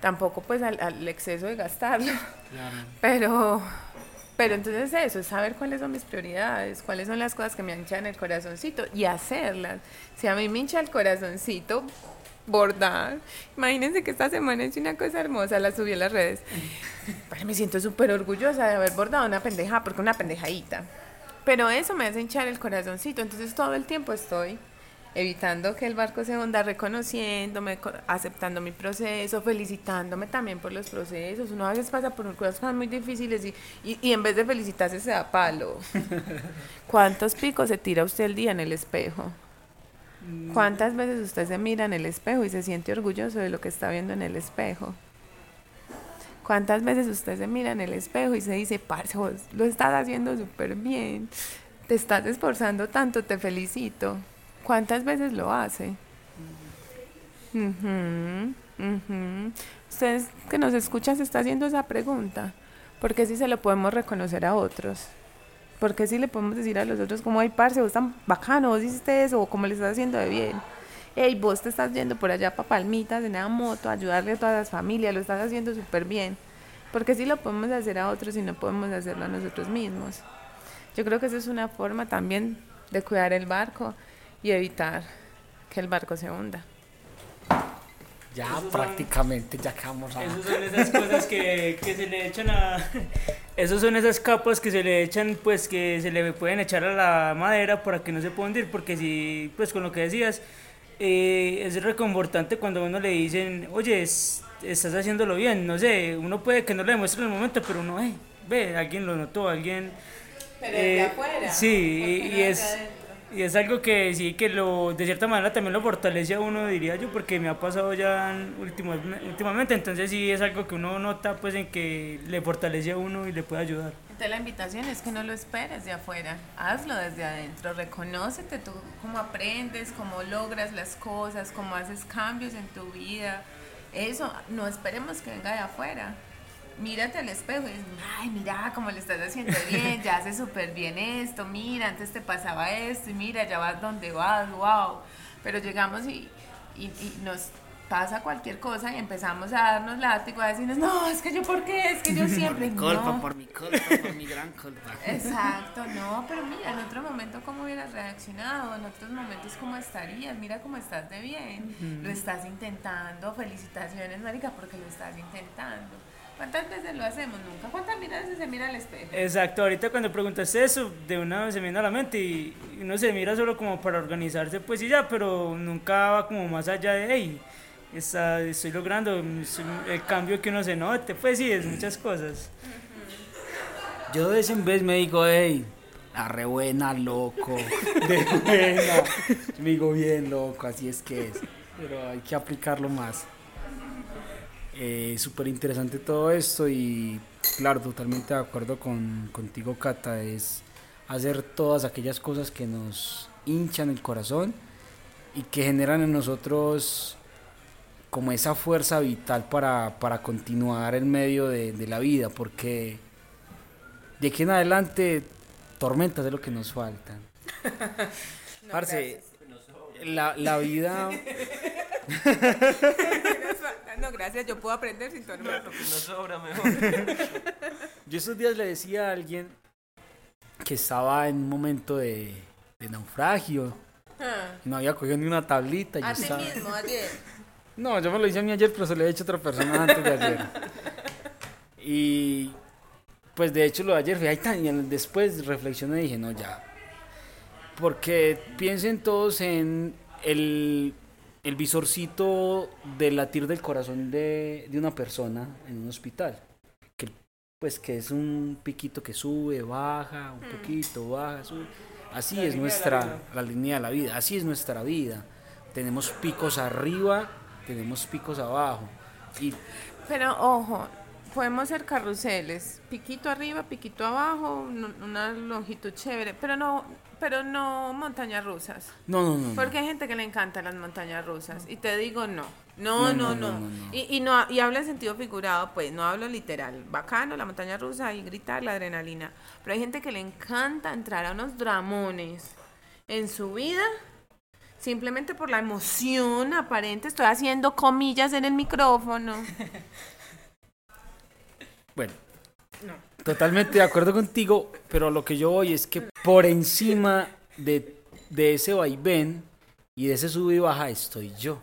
tampoco pues al, exceso de gastarlo, pero... Pero entonces eso, es saber cuáles son mis prioridades, cuáles son las cosas que me hinchan el corazoncito y hacerlas. Si a mí me hincha el corazoncito, bordar. Imagínense que esta semana hice una cosa hermosa, la subí a las redes. me siento súper orgullosa de haber bordado una pendeja, porque una pendejadita. Pero eso me hace hinchar el corazoncito, entonces todo el tiempo estoy evitando que el barco se hunda, reconociéndome, aceptando mi proceso, felicitándome también por los procesos. Uno a veces pasa por cosas muy difíciles y, y, y en vez de felicitarse se da palo. ¿Cuántos picos se tira usted el día en el espejo? ¿Cuántas veces usted se mira en el espejo y se siente orgulloso de lo que está viendo en el espejo? ¿Cuántas veces usted se mira en el espejo y se dice, parce, vos lo estás haciendo súper bien, te estás esforzando tanto, te felicito? ¿Cuántas veces lo hace? Usted que nos escucha se está haciendo esa pregunta, porque si se lo podemos reconocer a otros. Porque si le podemos decir a los otros como, ay, parce, vos tan bacano, vos hiciste eso, o como le estás haciendo de bien. Hey, vos te estás yendo por allá para Palmitas en una moto, ayudarle a todas las familias, lo estás haciendo súper bien. Porque si lo podemos hacer a otros y no podemos hacerlo a nosotros mismos. Yo creo que eso es una forma también de cuidar el barco y evitar que el barco se hunda. Ya Esos son- prácticamente ya acabamos a... Esas son esas cosas que, que se le echan a... Esas son esas capas que se le echan, pues que se le pueden echar a la madera para que no se pueda hundir, porque si, pues con lo que decías, eh, es reconfortante cuando a uno le dicen, oye, es- estás haciéndolo bien, no sé, uno puede que no le demuestre en el momento, pero uno, eh, ve, alguien lo notó, alguien... Pero eh, desde afuera. Sí, y, ¿por qué y no desde es... adentro? Y es algo que sí, que lo, de cierta manera también lo fortalece a uno, diría yo, porque me ha pasado ya último- últimamente, entonces sí es algo que uno nota pues en que le fortalece a uno y le puede ayudar. Entonces la invitación es que no lo esperes de afuera, hazlo desde adentro, reconócete tú cómo aprendes, cómo logras las cosas, cómo haces cambios en tu vida. Eso, no esperemos que venga de afuera. Mírate al espejo y dices, ay, mira cómo lo estás haciendo bien, ya haces súper bien esto, mira, antes te pasaba esto y mira, ya vas donde vas, wow. Pero llegamos y, y, y nos pasa cualquier cosa y empezamos a darnos látigo, a decirnos, no, es que yo, ¿por qué? Es que yo siempre, Culpa, no. por mi culpa, por mi gran culpa. Exacto, no, pero mira, en otro momento cómo hubieras reaccionado, en otros momentos cómo estarías, mira cómo estás de bien, lo estás intentando, felicitaciones, marica, porque lo estás intentando. ¿Cuántas veces lo hacemos? Nunca. ¿Cuántas veces se mira al espejo? Exacto, ahorita cuando preguntaste eso, de una vez se me viene a la mente y uno se mira solo como para organizarse pues y ya, pero nunca va como más allá de, hey, está, estoy logrando el cambio que uno se note, pues sí, es muchas cosas. Yo de vez en vez me digo, hey, la re buena, loco, de buena. Yo me digo bien, loco, así es que es. Pero hay que aplicarlo más. Eh, Súper interesante todo esto y claro, totalmente de acuerdo con, contigo, Cata, es hacer todas aquellas cosas que nos hinchan el corazón y que generan en nosotros como esa fuerza vital para, para continuar en medio de, de la vida, porque de aquí en adelante tormentas es lo que nos faltan. Parce, la, la vida... No, gracias, yo puedo aprender sin tu hermano. Nos sobra mejor. Yo estos días le decía a alguien que estaba en un momento de, de naufragio, y no había cogido ni una tablita. yo estaba- mismo, ayer. No, yo me lo hice a mí ayer, pero se lo he hecho a otra persona antes de ayer. Y pues de hecho lo de ayer fue ahí tan, y después reflexioné y dije, no, ya. Porque piensen todos en el, el visorcito del latir del corazón de, de una persona en un hospital. Que pues que es un piquito que sube, baja, un poquito, baja, sube. Así La es la nuestra, la línea de la vida, así es nuestra vida. Tenemos picos arriba, tenemos picos abajo. Y Pero ojo, podemos ser carruseles, piquito arriba, piquito abajo, un- una longitud chévere, pero no, pero no montañas rusas. no, no, no. no. Porque hay gente que le encantan las montañas rusas y te digo no. No, No, no, no, no. no, no, no. Y, y no y hablo en sentido figurado, pues no hablo literal. Bacano la montaña rusa y gritar la adrenalina. Pero hay gente que le encanta entrar a unos dramones en su vida simplemente por la emoción aparente. Estoy haciendo comillas en el micrófono. Bueno, totalmente de acuerdo contigo, pero lo que yo voy es que por encima de, de ese vaivén y de ese sub y baja estoy yo.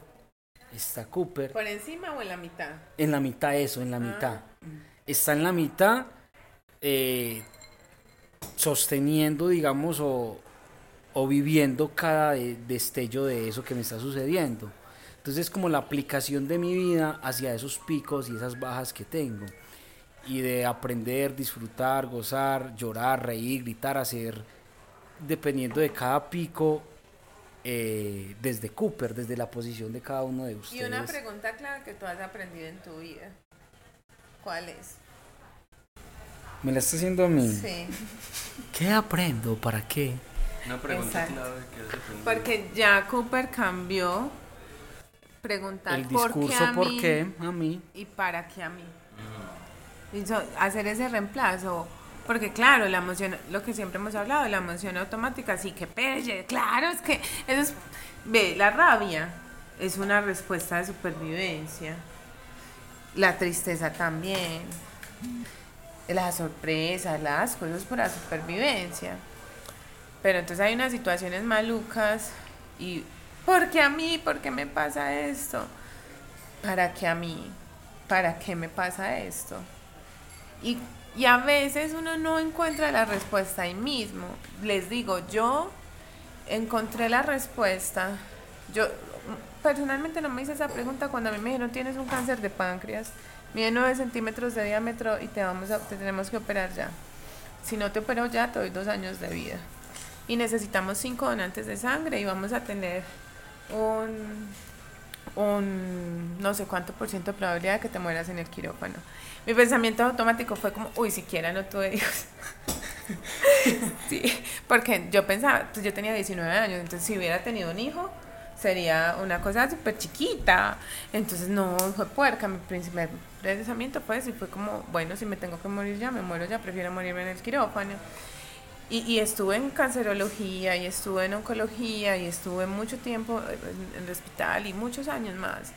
Está Cooper. ¿Por encima o en la mitad? En la mitad eso, en la mitad. Está en la mitad eh, sosteniendo, digamos, o, o viviendo cada de- destello de eso que me está sucediendo. Entonces es como la aplicación de mi vida hacia esos picos y esas bajas que tengo. Y de aprender, disfrutar, gozar, llorar, reír, gritar, hacer, dependiendo de cada pico, eh, desde Cooper, desde la posición de cada uno de ustedes. Y una pregunta clara que tú has aprendido en tu vida. ¿Cuál es? ¿Me la está haciendo a mí? Sí. ¿Qué aprendo? ¿Para qué? Una pregunta Exacto. clave que has aprendido. Porque ya Cooper cambió preguntar El por qué discurso, a ¿por mí qué? A mí. y para qué a mí. Hacer ese reemplazo. Porque claro, la emoción, lo que siempre hemos hablado, la emoción automática, sí que pelle, claro, es que eso es, ve, la rabia es una respuesta de supervivencia. La tristeza también. La sorpresa, las cosas por la supervivencia. Pero entonces hay unas situaciones malucas y ¿por qué a mí? ¿Por qué me pasa esto? ¿Para qué a mí? ¿Para qué me pasa esto? Y, y a veces uno no encuentra la respuesta ahí mismo. Les digo, yo encontré la respuesta. Yo personalmente no me hice esa pregunta cuando a mí me dijeron tienes un cáncer de páncreas, mide 9 centímetros de diámetro y te vamos a, te tenemos que operar ya. Si no te opero ya, te doy dos años de vida. Y necesitamos cinco donantes de sangre y vamos a tener un, un no sé cuánto por ciento de probabilidad de que te mueras en el quirófano. Mi pensamiento automático fue como, uy, siquiera no tuve hijos. sí, porque yo pensaba, pues yo tenía 19 años, entonces si hubiera tenido un hijo, sería una cosa súper chiquita. Entonces no fue puerca. Mi primer pensamiento fue y fue como, bueno, si me tengo que morir ya, me muero ya, prefiero morirme en el quirófano. Y, y estuve en cancerología, y estuve en oncología, y estuve mucho tiempo en el hospital y muchos años más.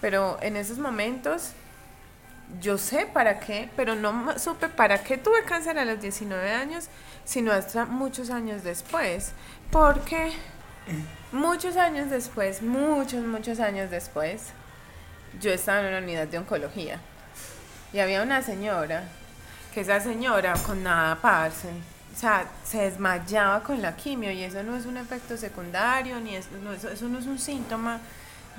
Pero en esos momentos yo sé para qué, pero no supe para qué tuve cáncer a los 19 años, sino hasta muchos años después. Porque muchos años después, muchos, muchos años después, yo estaba en una unidad de oncología. Y había una señora, que esa señora con nada parce, o sea, se desmayaba con la quimio y eso no es un efecto secundario, ni eso, eso no es un síntoma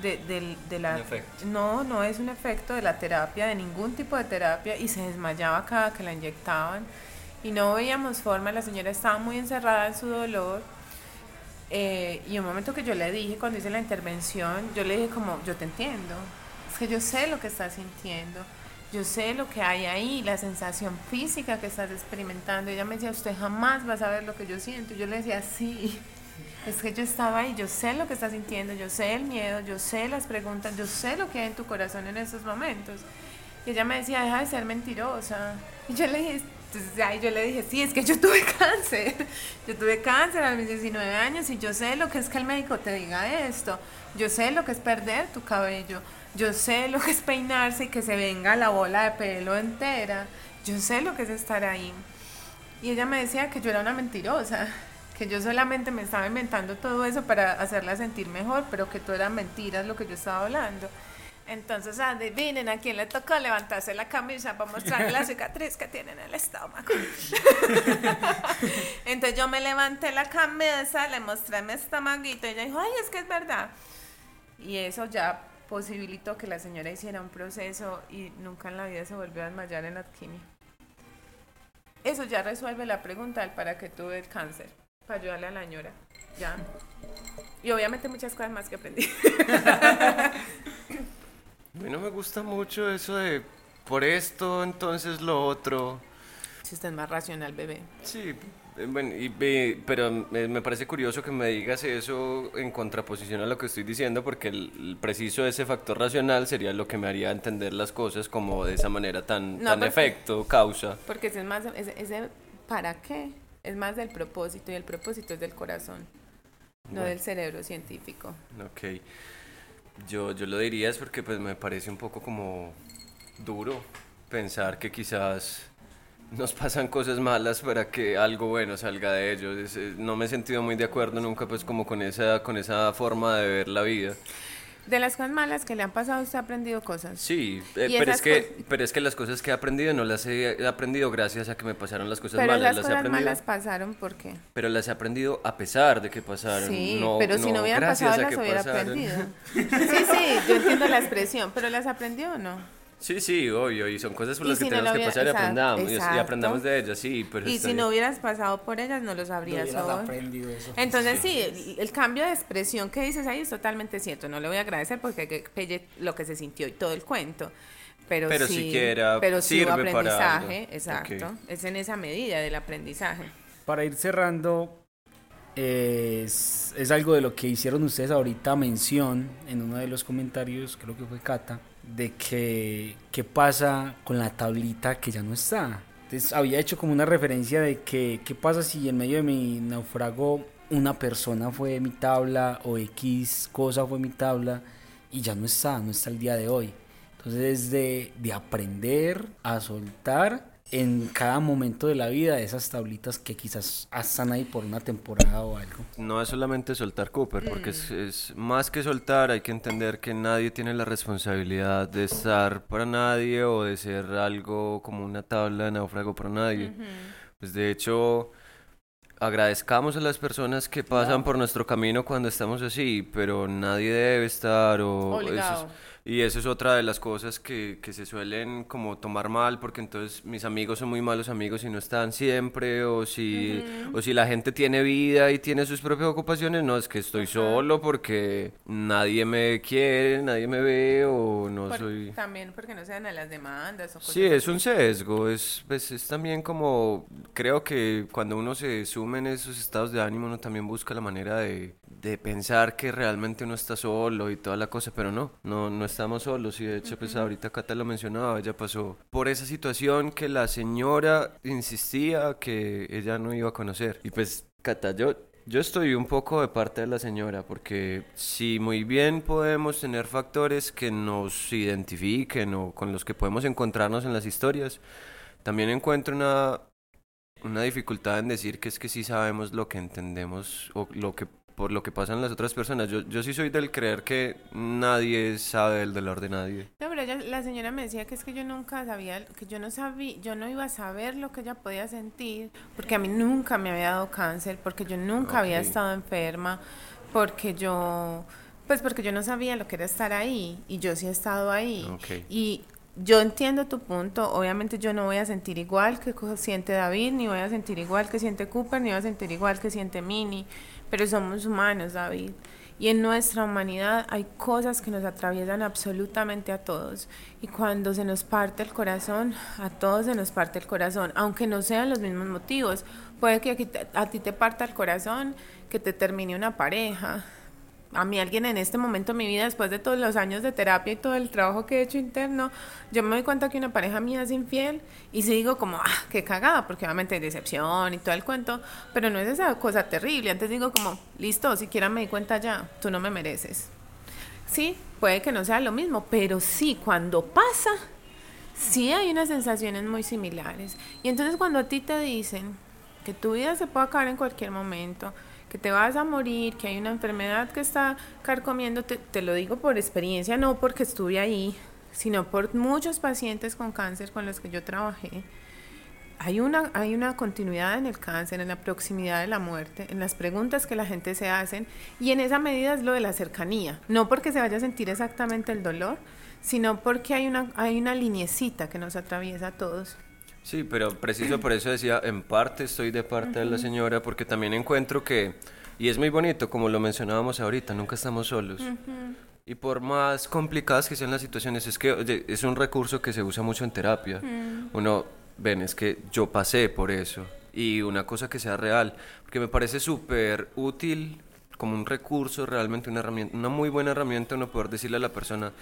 de, de, la... No, no es un efecto de la terapia, de ningún tipo de terapia, y se desmayaba cada que la inyectaban. Y no veíamos forma, la señora estaba muy encerrada en su dolor. Eh, y un momento que yo le dije, cuando hice la intervención, yo le dije como, yo te entiendo, es que yo sé lo que estás sintiendo, yo sé lo que hay ahí, la sensación física que estás experimentando. Y ella me decía, usted jamás va a saber lo que yo siento. Y yo le decía, sí, es que yo estaba ahí, yo sé lo que estás sintiendo, yo sé el miedo, yo sé las preguntas, yo sé lo que hay en tu corazón en esos momentos. Y ella me decía, deja de ser mentirosa. Y yo le dije, entonces, yo le dije, sí, es que yo tuve cáncer. Yo tuve cáncer a mis 19 años y yo sé lo que es que el médico te diga esto. Yo sé lo que es perder tu cabello. Yo sé lo que es peinarse y que se venga la bola de pelo entera. Yo sé lo que es estar ahí. Y ella me decía que yo era una mentirosa que yo solamente me estaba inventando todo eso para hacerla sentir mejor, pero que todo era mentiras lo que yo estaba hablando. Entonces, adivinen a quién le tocó levantarse la camisa para mostrarle la cicatriz que tiene en el estómago. Entonces yo me levanté la camisa, le mostré mi estomaguito y ella dijo, ay, es que es verdad. Y eso ya posibilitó que la señora hiciera un proceso y nunca en la vida se volvió a desmayar en la quimio. Eso ya resuelve la pregunta del para qué tuve el cáncer para ayudarle a la señora. Ya. Y obviamente muchas cosas más que aprendí. a mí no me gusta mucho eso de por esto, entonces lo otro. Si usted es más racional, bebé. Sí, eh, bueno, y, pero me parece curioso que me digas eso en contraposición a lo que estoy diciendo, porque el, preciso ese factor racional sería lo que me haría entender las cosas como de esa manera tan, tan efecto, causa. Porque ese es más, ese ¿para qué? Es más del propósito y el propósito es del corazón, no del cerebro científico. Ok. Yo, yo lo diría es porque pues me parece un poco como duro pensar que quizás nos pasan cosas malas para que algo bueno salga de ellos. No me he sentido muy de acuerdo nunca pues como con esa, con esa forma de ver la vida. De las cosas malas que le han pasado, usted ha aprendido cosas. Sí, eh, pero, es que, pero es que las cosas que he aprendido no las he aprendido gracias a que me pasaron las cosas malas. Las, las cosas malas pasaron, ¿por qué? Pero las he aprendido a pesar de que pasaron. Sí, pero si no hubieran pasado, las hubiera aprendido. sí, sí, yo entiendo la expresión, pero ¿las aprendió o no? Sí, sí, obvio, y son cosas por las que tenemos que pasar y aprendamos, y, aprendamos de ellas, sí. Pero y si no hubieras pasado por ellas, no lo sabrías no aprendido eso. Entonces, sí, el, cambio de expresión que dices ahí es totalmente cierto. No le voy a agradecer porque que pelle lo que se sintió y todo el cuento. Pero, pero sí, siquiera pero sí aprendizaje, exacto. Es en esa medida del aprendizaje. Para ir cerrando, es, es algo de lo que hicieron ustedes ahorita mención en uno de los comentarios, creo que fue Cata de que qué pasa con la tablita que ya no está. Entonces había hecho como una referencia de que qué pasa si en medio de mi naufrago una persona fue mi tabla o X cosa fue mi tabla y ya no está, no está el día de hoy. Entonces es de, de aprender a soltar en cada momento de la vida esas tablitas que quizás están ahí por una temporada o algo. No es solamente soltar Cooper, porque es, es más que soltar, hay que entender que nadie tiene la responsabilidad de estar para nadie o de ser algo como una tabla de náufrago para nadie. Pues de hecho, agradezcamos a las personas que pasan por nuestro camino cuando estamos así, pero nadie debe estar o eso es- Obligado. Y eso es otra de las cosas que, que se suelen como tomar mal, porque entonces mis amigos son muy malos amigos y no están siempre, o si, o si la gente tiene vida y tiene sus propias ocupaciones, no, es que estoy solo porque nadie me quiere, nadie me ve, o no Por- soy... También porque no se dan a las demandas o cosas Sí, es un sesgo, es, pues, es también como, creo que cuando uno se sume en esos estados de ánimo, uno también busca la manera de, de pensar que realmente uno está solo y toda la cosa, pero no, no, no estamos solos. Y de hecho, pues ahorita Cata lo mencionaba, ella pasó por esa situación que la señora insistía que ella no iba a conocer. Y pues Cata, yo... Yo estoy un poco de parte de la señora porque si muy bien podemos tener factores que nos identifiquen o con los que podemos encontrarnos en las historias, también encuentro una, una dificultad en decir que es que sí sabemos lo que entendemos o lo que por lo que pasan las otras personas. Yo, yo sí soy del creer que nadie sabe el dolor de nadie. No, pero ella- la señora me decía que es que yo nunca sabía, que yo no sabía, yo no iba a saber lo que ella podía sentir, porque a mí nunca me había dado cáncer, porque yo nunca había estado enferma, porque yo, pues porque yo no sabía lo que era estar ahí, y yo sí he estado ahí. Y yo entiendo tu punto, obviamente yo no voy a sentir igual que siente David, ni voy a sentir igual que siente Cooper, ni voy a sentir igual que siente Minnie, pero somos humanos, David. Y en nuestra humanidad hay cosas que nos atraviesan absolutamente a todos. Y cuando se nos parte el corazón, a todos se nos parte el corazón, aunque no sean los mismos motivos. Puede que a ti te parta el corazón, que te termine una pareja, a mí alguien en este momento de mi vida, después de todos los años de terapia y todo el trabajo que he hecho interno, yo me doy cuenta que una pareja mía es infiel y sí digo como, ah, qué cagada, porque obviamente hay decepción y todo el cuento, pero no es esa cosa terrible. Antes digo como, listo, siquiera me di cuenta ya, tú no me mereces. Sí, puede que no sea lo mismo, pero sí, cuando pasa, sí hay unas sensaciones muy similares. Y entonces cuando a ti te dicen que tu vida se puede acabar en cualquier momento, que te vas a morir, que hay una enfermedad que está carcomiéndote, te lo digo por experiencia, no porque estuve ahí, sino por muchos pacientes con cáncer con los que yo trabajé. Hay una, hay una continuidad en el cáncer, en la proximidad de la muerte, en las preguntas que la gente se hacen y en esa medida es lo de la cercanía. No porque se vaya a sentir exactamente el dolor, sino porque hay una, hay una liniecita que nos atraviesa a todos. Sí, pero preciso por eso decía, en parte estoy de parte de la señora, porque también encuentro que, y es muy bonito, como lo mencionábamos ahorita, nunca estamos solos. Y por más complicadas que sean las situaciones, es que oye, es un recurso que se usa mucho en terapia. Uno, ven, es que yo pasé por eso. Y una cosa que sea real, porque me parece súper útil como un recurso, realmente una herramienta, una muy buena herramienta, uno poder decirle a la persona,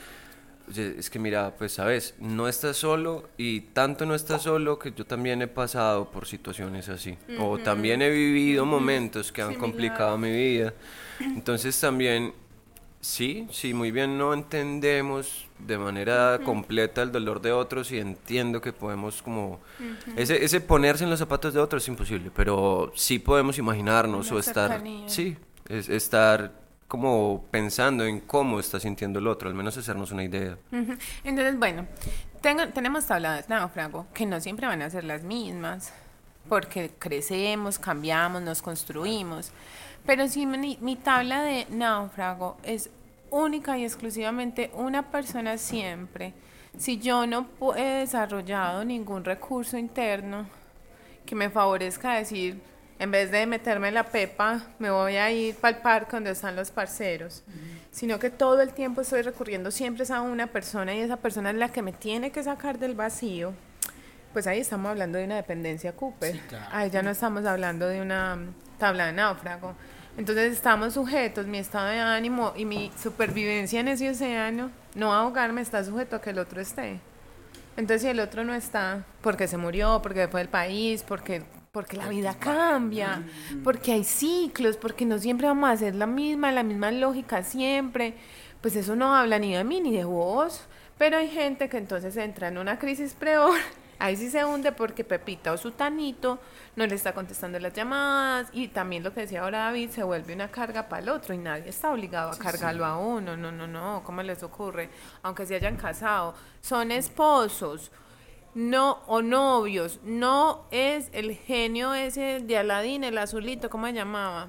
es que mira, pues sabes, no estás solo y tanto no estás solo que yo también he pasado por situaciones así. O también he vivido momentos que han complicado mi vida. Entonces también, sí, sí, muy bien no entendemos de manera completa el dolor de otros y entiendo que podemos como... ese, ese ponerse en los zapatos de otros es imposible, pero sí podemos imaginarnos Una o estar... cercanía. Sí, es, estar como pensando en cómo está sintiendo el otro, al menos hacernos una idea. Entonces, bueno, tengo- tenemos tablas de náufrago que no siempre van a ser las mismas, porque crecemos, cambiamos, nos construimos. Pero si mi, mi tabla de náufrago es única y exclusivamente una persona siempre, si yo no he desarrollado ningún recurso interno que me favorezca decir, en vez de meterme la pepa, me voy a ir para el parque donde están los parceros, sino que todo el tiempo estoy recurriendo siempre a una persona y esa persona es la que me tiene que sacar del vacío. Pues ahí estamos hablando de una dependencia Cooper. Sí, claro. Ahí ya no estamos hablando de una tabla de náufrago. Entonces estamos sujetos, mi estado de ánimo y mi supervivencia en ese océano, no ahogarme, está sujeto a que el otro esté. Entonces, si el otro no está, porque se murió, porque fue del país, porque, porque la vida cambia, porque hay ciclos, porque no siempre vamos a hacer la misma, la misma lógica siempre, pues eso no habla ni de mí ni de vos. Pero hay gente que entonces entra en una crisis peor Ahí sí se hunde porque Pepita o Sutanito no le está contestando las llamadas y también lo que decía ahora David, se vuelve una carga para el otro y nadie está obligado a cargarlo a uno. No, no, no, ¿cómo les ocurre? Aunque se hayan casado, son esposos. No, o novios, no es el genio ese de Aladín, el azulito, ¿cómo se llamaba?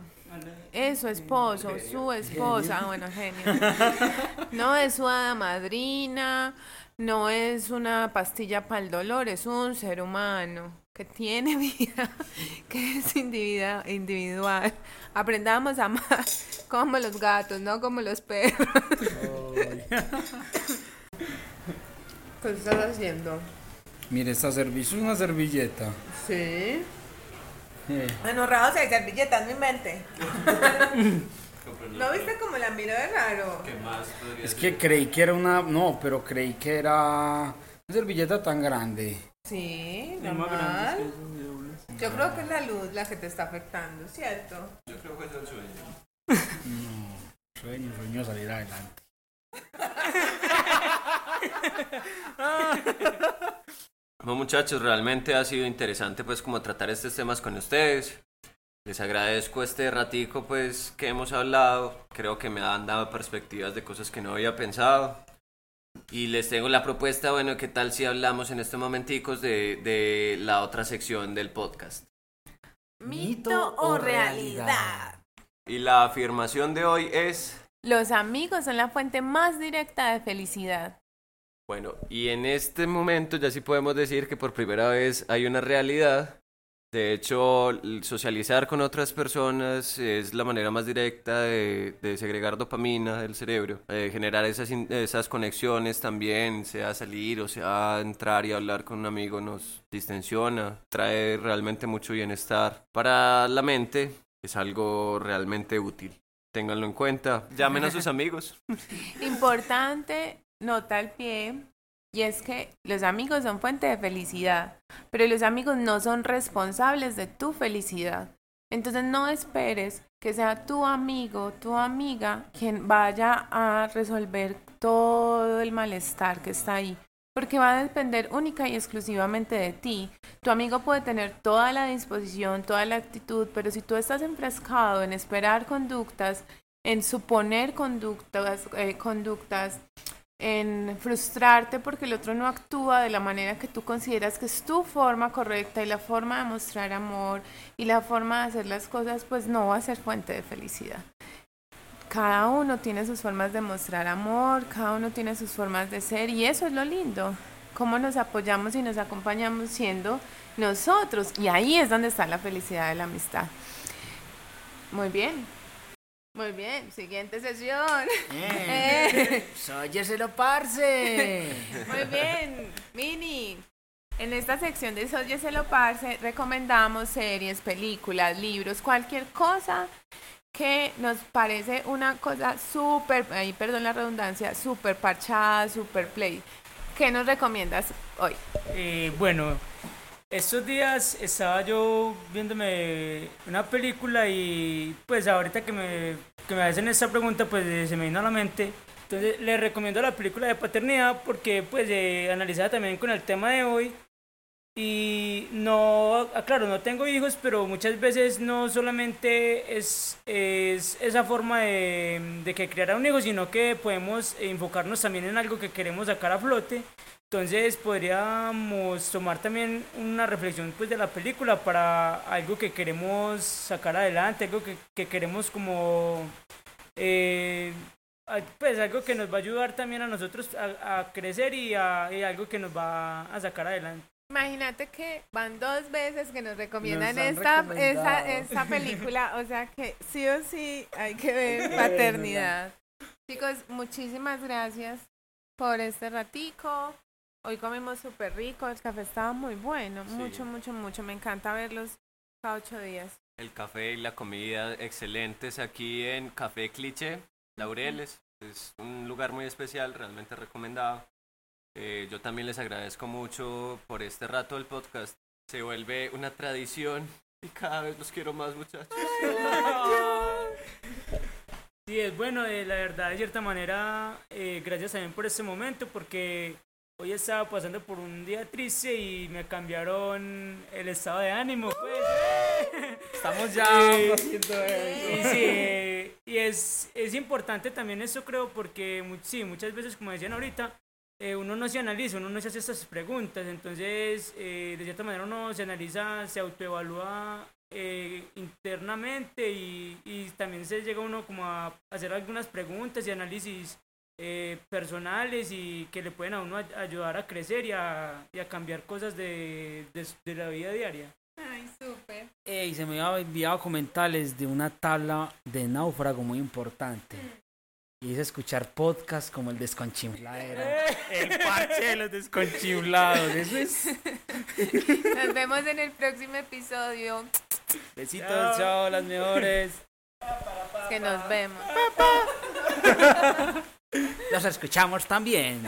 Es su esposo, su esposa, bueno, genio. No es su hada madrina, no es una pastilla para el dolor, es un ser humano que tiene vida, que es individua- individual. Aprendamos a amar como los gatos, no como los perros. ¿Qué estás haciendo? Mire, esta servicio es una servilleta. Sí. Eh, Anorrados hay servilletas, mi mente. ¿No viste cómo la miró de raro? ¿Qué más podría Es que creí que era una. No, pero creí que era una servilleta tan grande. Sí, Es más grande normal. Yo creo que es la luz la que te está afectando, ¿cierto? Yo creo que es el sueño. No, sueño, sueño salir adelante. No, muchachos, realmente ha sido interesante pues como tratar estos temas con ustedes. Les agradezco este ratico pues que hemos hablado. Creo que me han dado perspectivas de cosas que no había pensado. Y les tengo la propuesta, bueno, ¿qué tal si hablamos en estos momenticos de, de la otra sección del podcast? ¿Mito o realidad? Y la afirmación de hoy es... Los amigos son la fuente más directa de felicidad. Bueno, y en este momento ya sí podemos decir que por primera vez hay una realidad. De hecho, socializar con otras personas es la manera más directa de, de segregar dopamina del cerebro, de generar esas, esas conexiones también, sea salir o sea entrar y hablar con un amigo nos distensiona, trae realmente mucho bienestar para la mente, es algo realmente útil. Ténganlo en cuenta, llamen a sus amigos. Importante, nota al pie, y es que los amigos son fuente de felicidad, pero los amigos no son responsables de tu felicidad. Entonces no esperes que sea tu amigo, tu amiga, quien vaya a resolver todo el malestar que está ahí, porque va a depender única y exclusivamente de ti. Tu amigo puede tener toda la disposición, toda la actitud, pero si tú estás enfrascado en esperar conductas, en suponer conductas, eh, conductas, en frustrarte porque el otro no actúa de la manera que tú consideras que es tu forma correcta y la forma de mostrar amor y la forma de hacer las cosas, pues no va a ser fuente de felicidad. Cada uno tiene sus formas de mostrar amor, cada uno tiene sus formas de ser y eso es lo lindo. Cómo nos apoyamos y nos acompañamos siendo nosotros. Y ahí es donde está la felicidad de la amistad. Muy bien. Muy bien. Siguiente sesión. Eh. Sóyeselo, parce. Muy bien, Mini. En esta sección de Sóyeselo Parce recomendamos series, películas, libros, cualquier cosa que nos parece una cosa súper, ahí perdón la redundancia, súper parchada, súper play. ¿Qué nos recomiendas hoy? Eh, bueno, estos días estaba yo viéndome una película y pues ahorita que me, que me hacen esta pregunta pues se me vino a la mente. Entonces les recomiendo la película de paternidad porque pues eh, analizada también con el tema de hoy. Y no, ah, claro, no tengo hijos, pero muchas veces no solamente es, es esa forma de, de que criar a un hijo, sino que podemos enfocarnos también en algo que queremos sacar a flote. Entonces podríamos tomar también una reflexión pues de la película para algo que queremos sacar adelante, algo que, que queremos como eh, pues algo que nos va a ayudar también a nosotros a, a crecer y, a- y algo que nos va a sacar adelante. Imagínate que van dos veces que nos recomiendan Nos esta, esta, esta película, o sea que sí o sí hay que ver paternidad. Chicos, muchísimas gracias por este ratico. Hoy comimos súper rico, el café estaba muy bueno, Sí. mucho, mucho, mucho. Me encanta verlos cada ocho días. El café y la comida excelentes aquí en Café Cliché, Laureles. Es un lugar muy especial, realmente recomendado. Eh, yo también les agradezco mucho por este rato del podcast. Se vuelve una tradición y cada vez los quiero más, muchachos. Sí, es bueno, eh, la verdad, de cierta manera, eh, gracias también por este momento, porque hoy estaba pasando por un día triste y me cambiaron el estado de ánimo, pues. Estamos ya Sí. haciendo eso. Y sí, y es, es importante también eso creo porque sí, muchas veces como decían ahorita, eh, uno no se analiza, uno no se hace estas preguntas, entonces eh, de cierta manera uno se analiza, se autoevalúa eh, internamente y, y también se llega uno como a hacer algunas preguntas y análisis eh, personales y que le pueden a uno ay- ayudar a crecer y a, y a cambiar cosas de, de, de la vida diaria. Ay, súper. Ey, se me había enviado comentarles de una tabla de náufrago muy importante. Y es escuchar podcasts como el desconchifladero. El parche de los desconchiflados. Eso es. Nos vemos en el próximo episodio. Besitos, chao, las mejores. Que nos vemos. Los escuchamos también.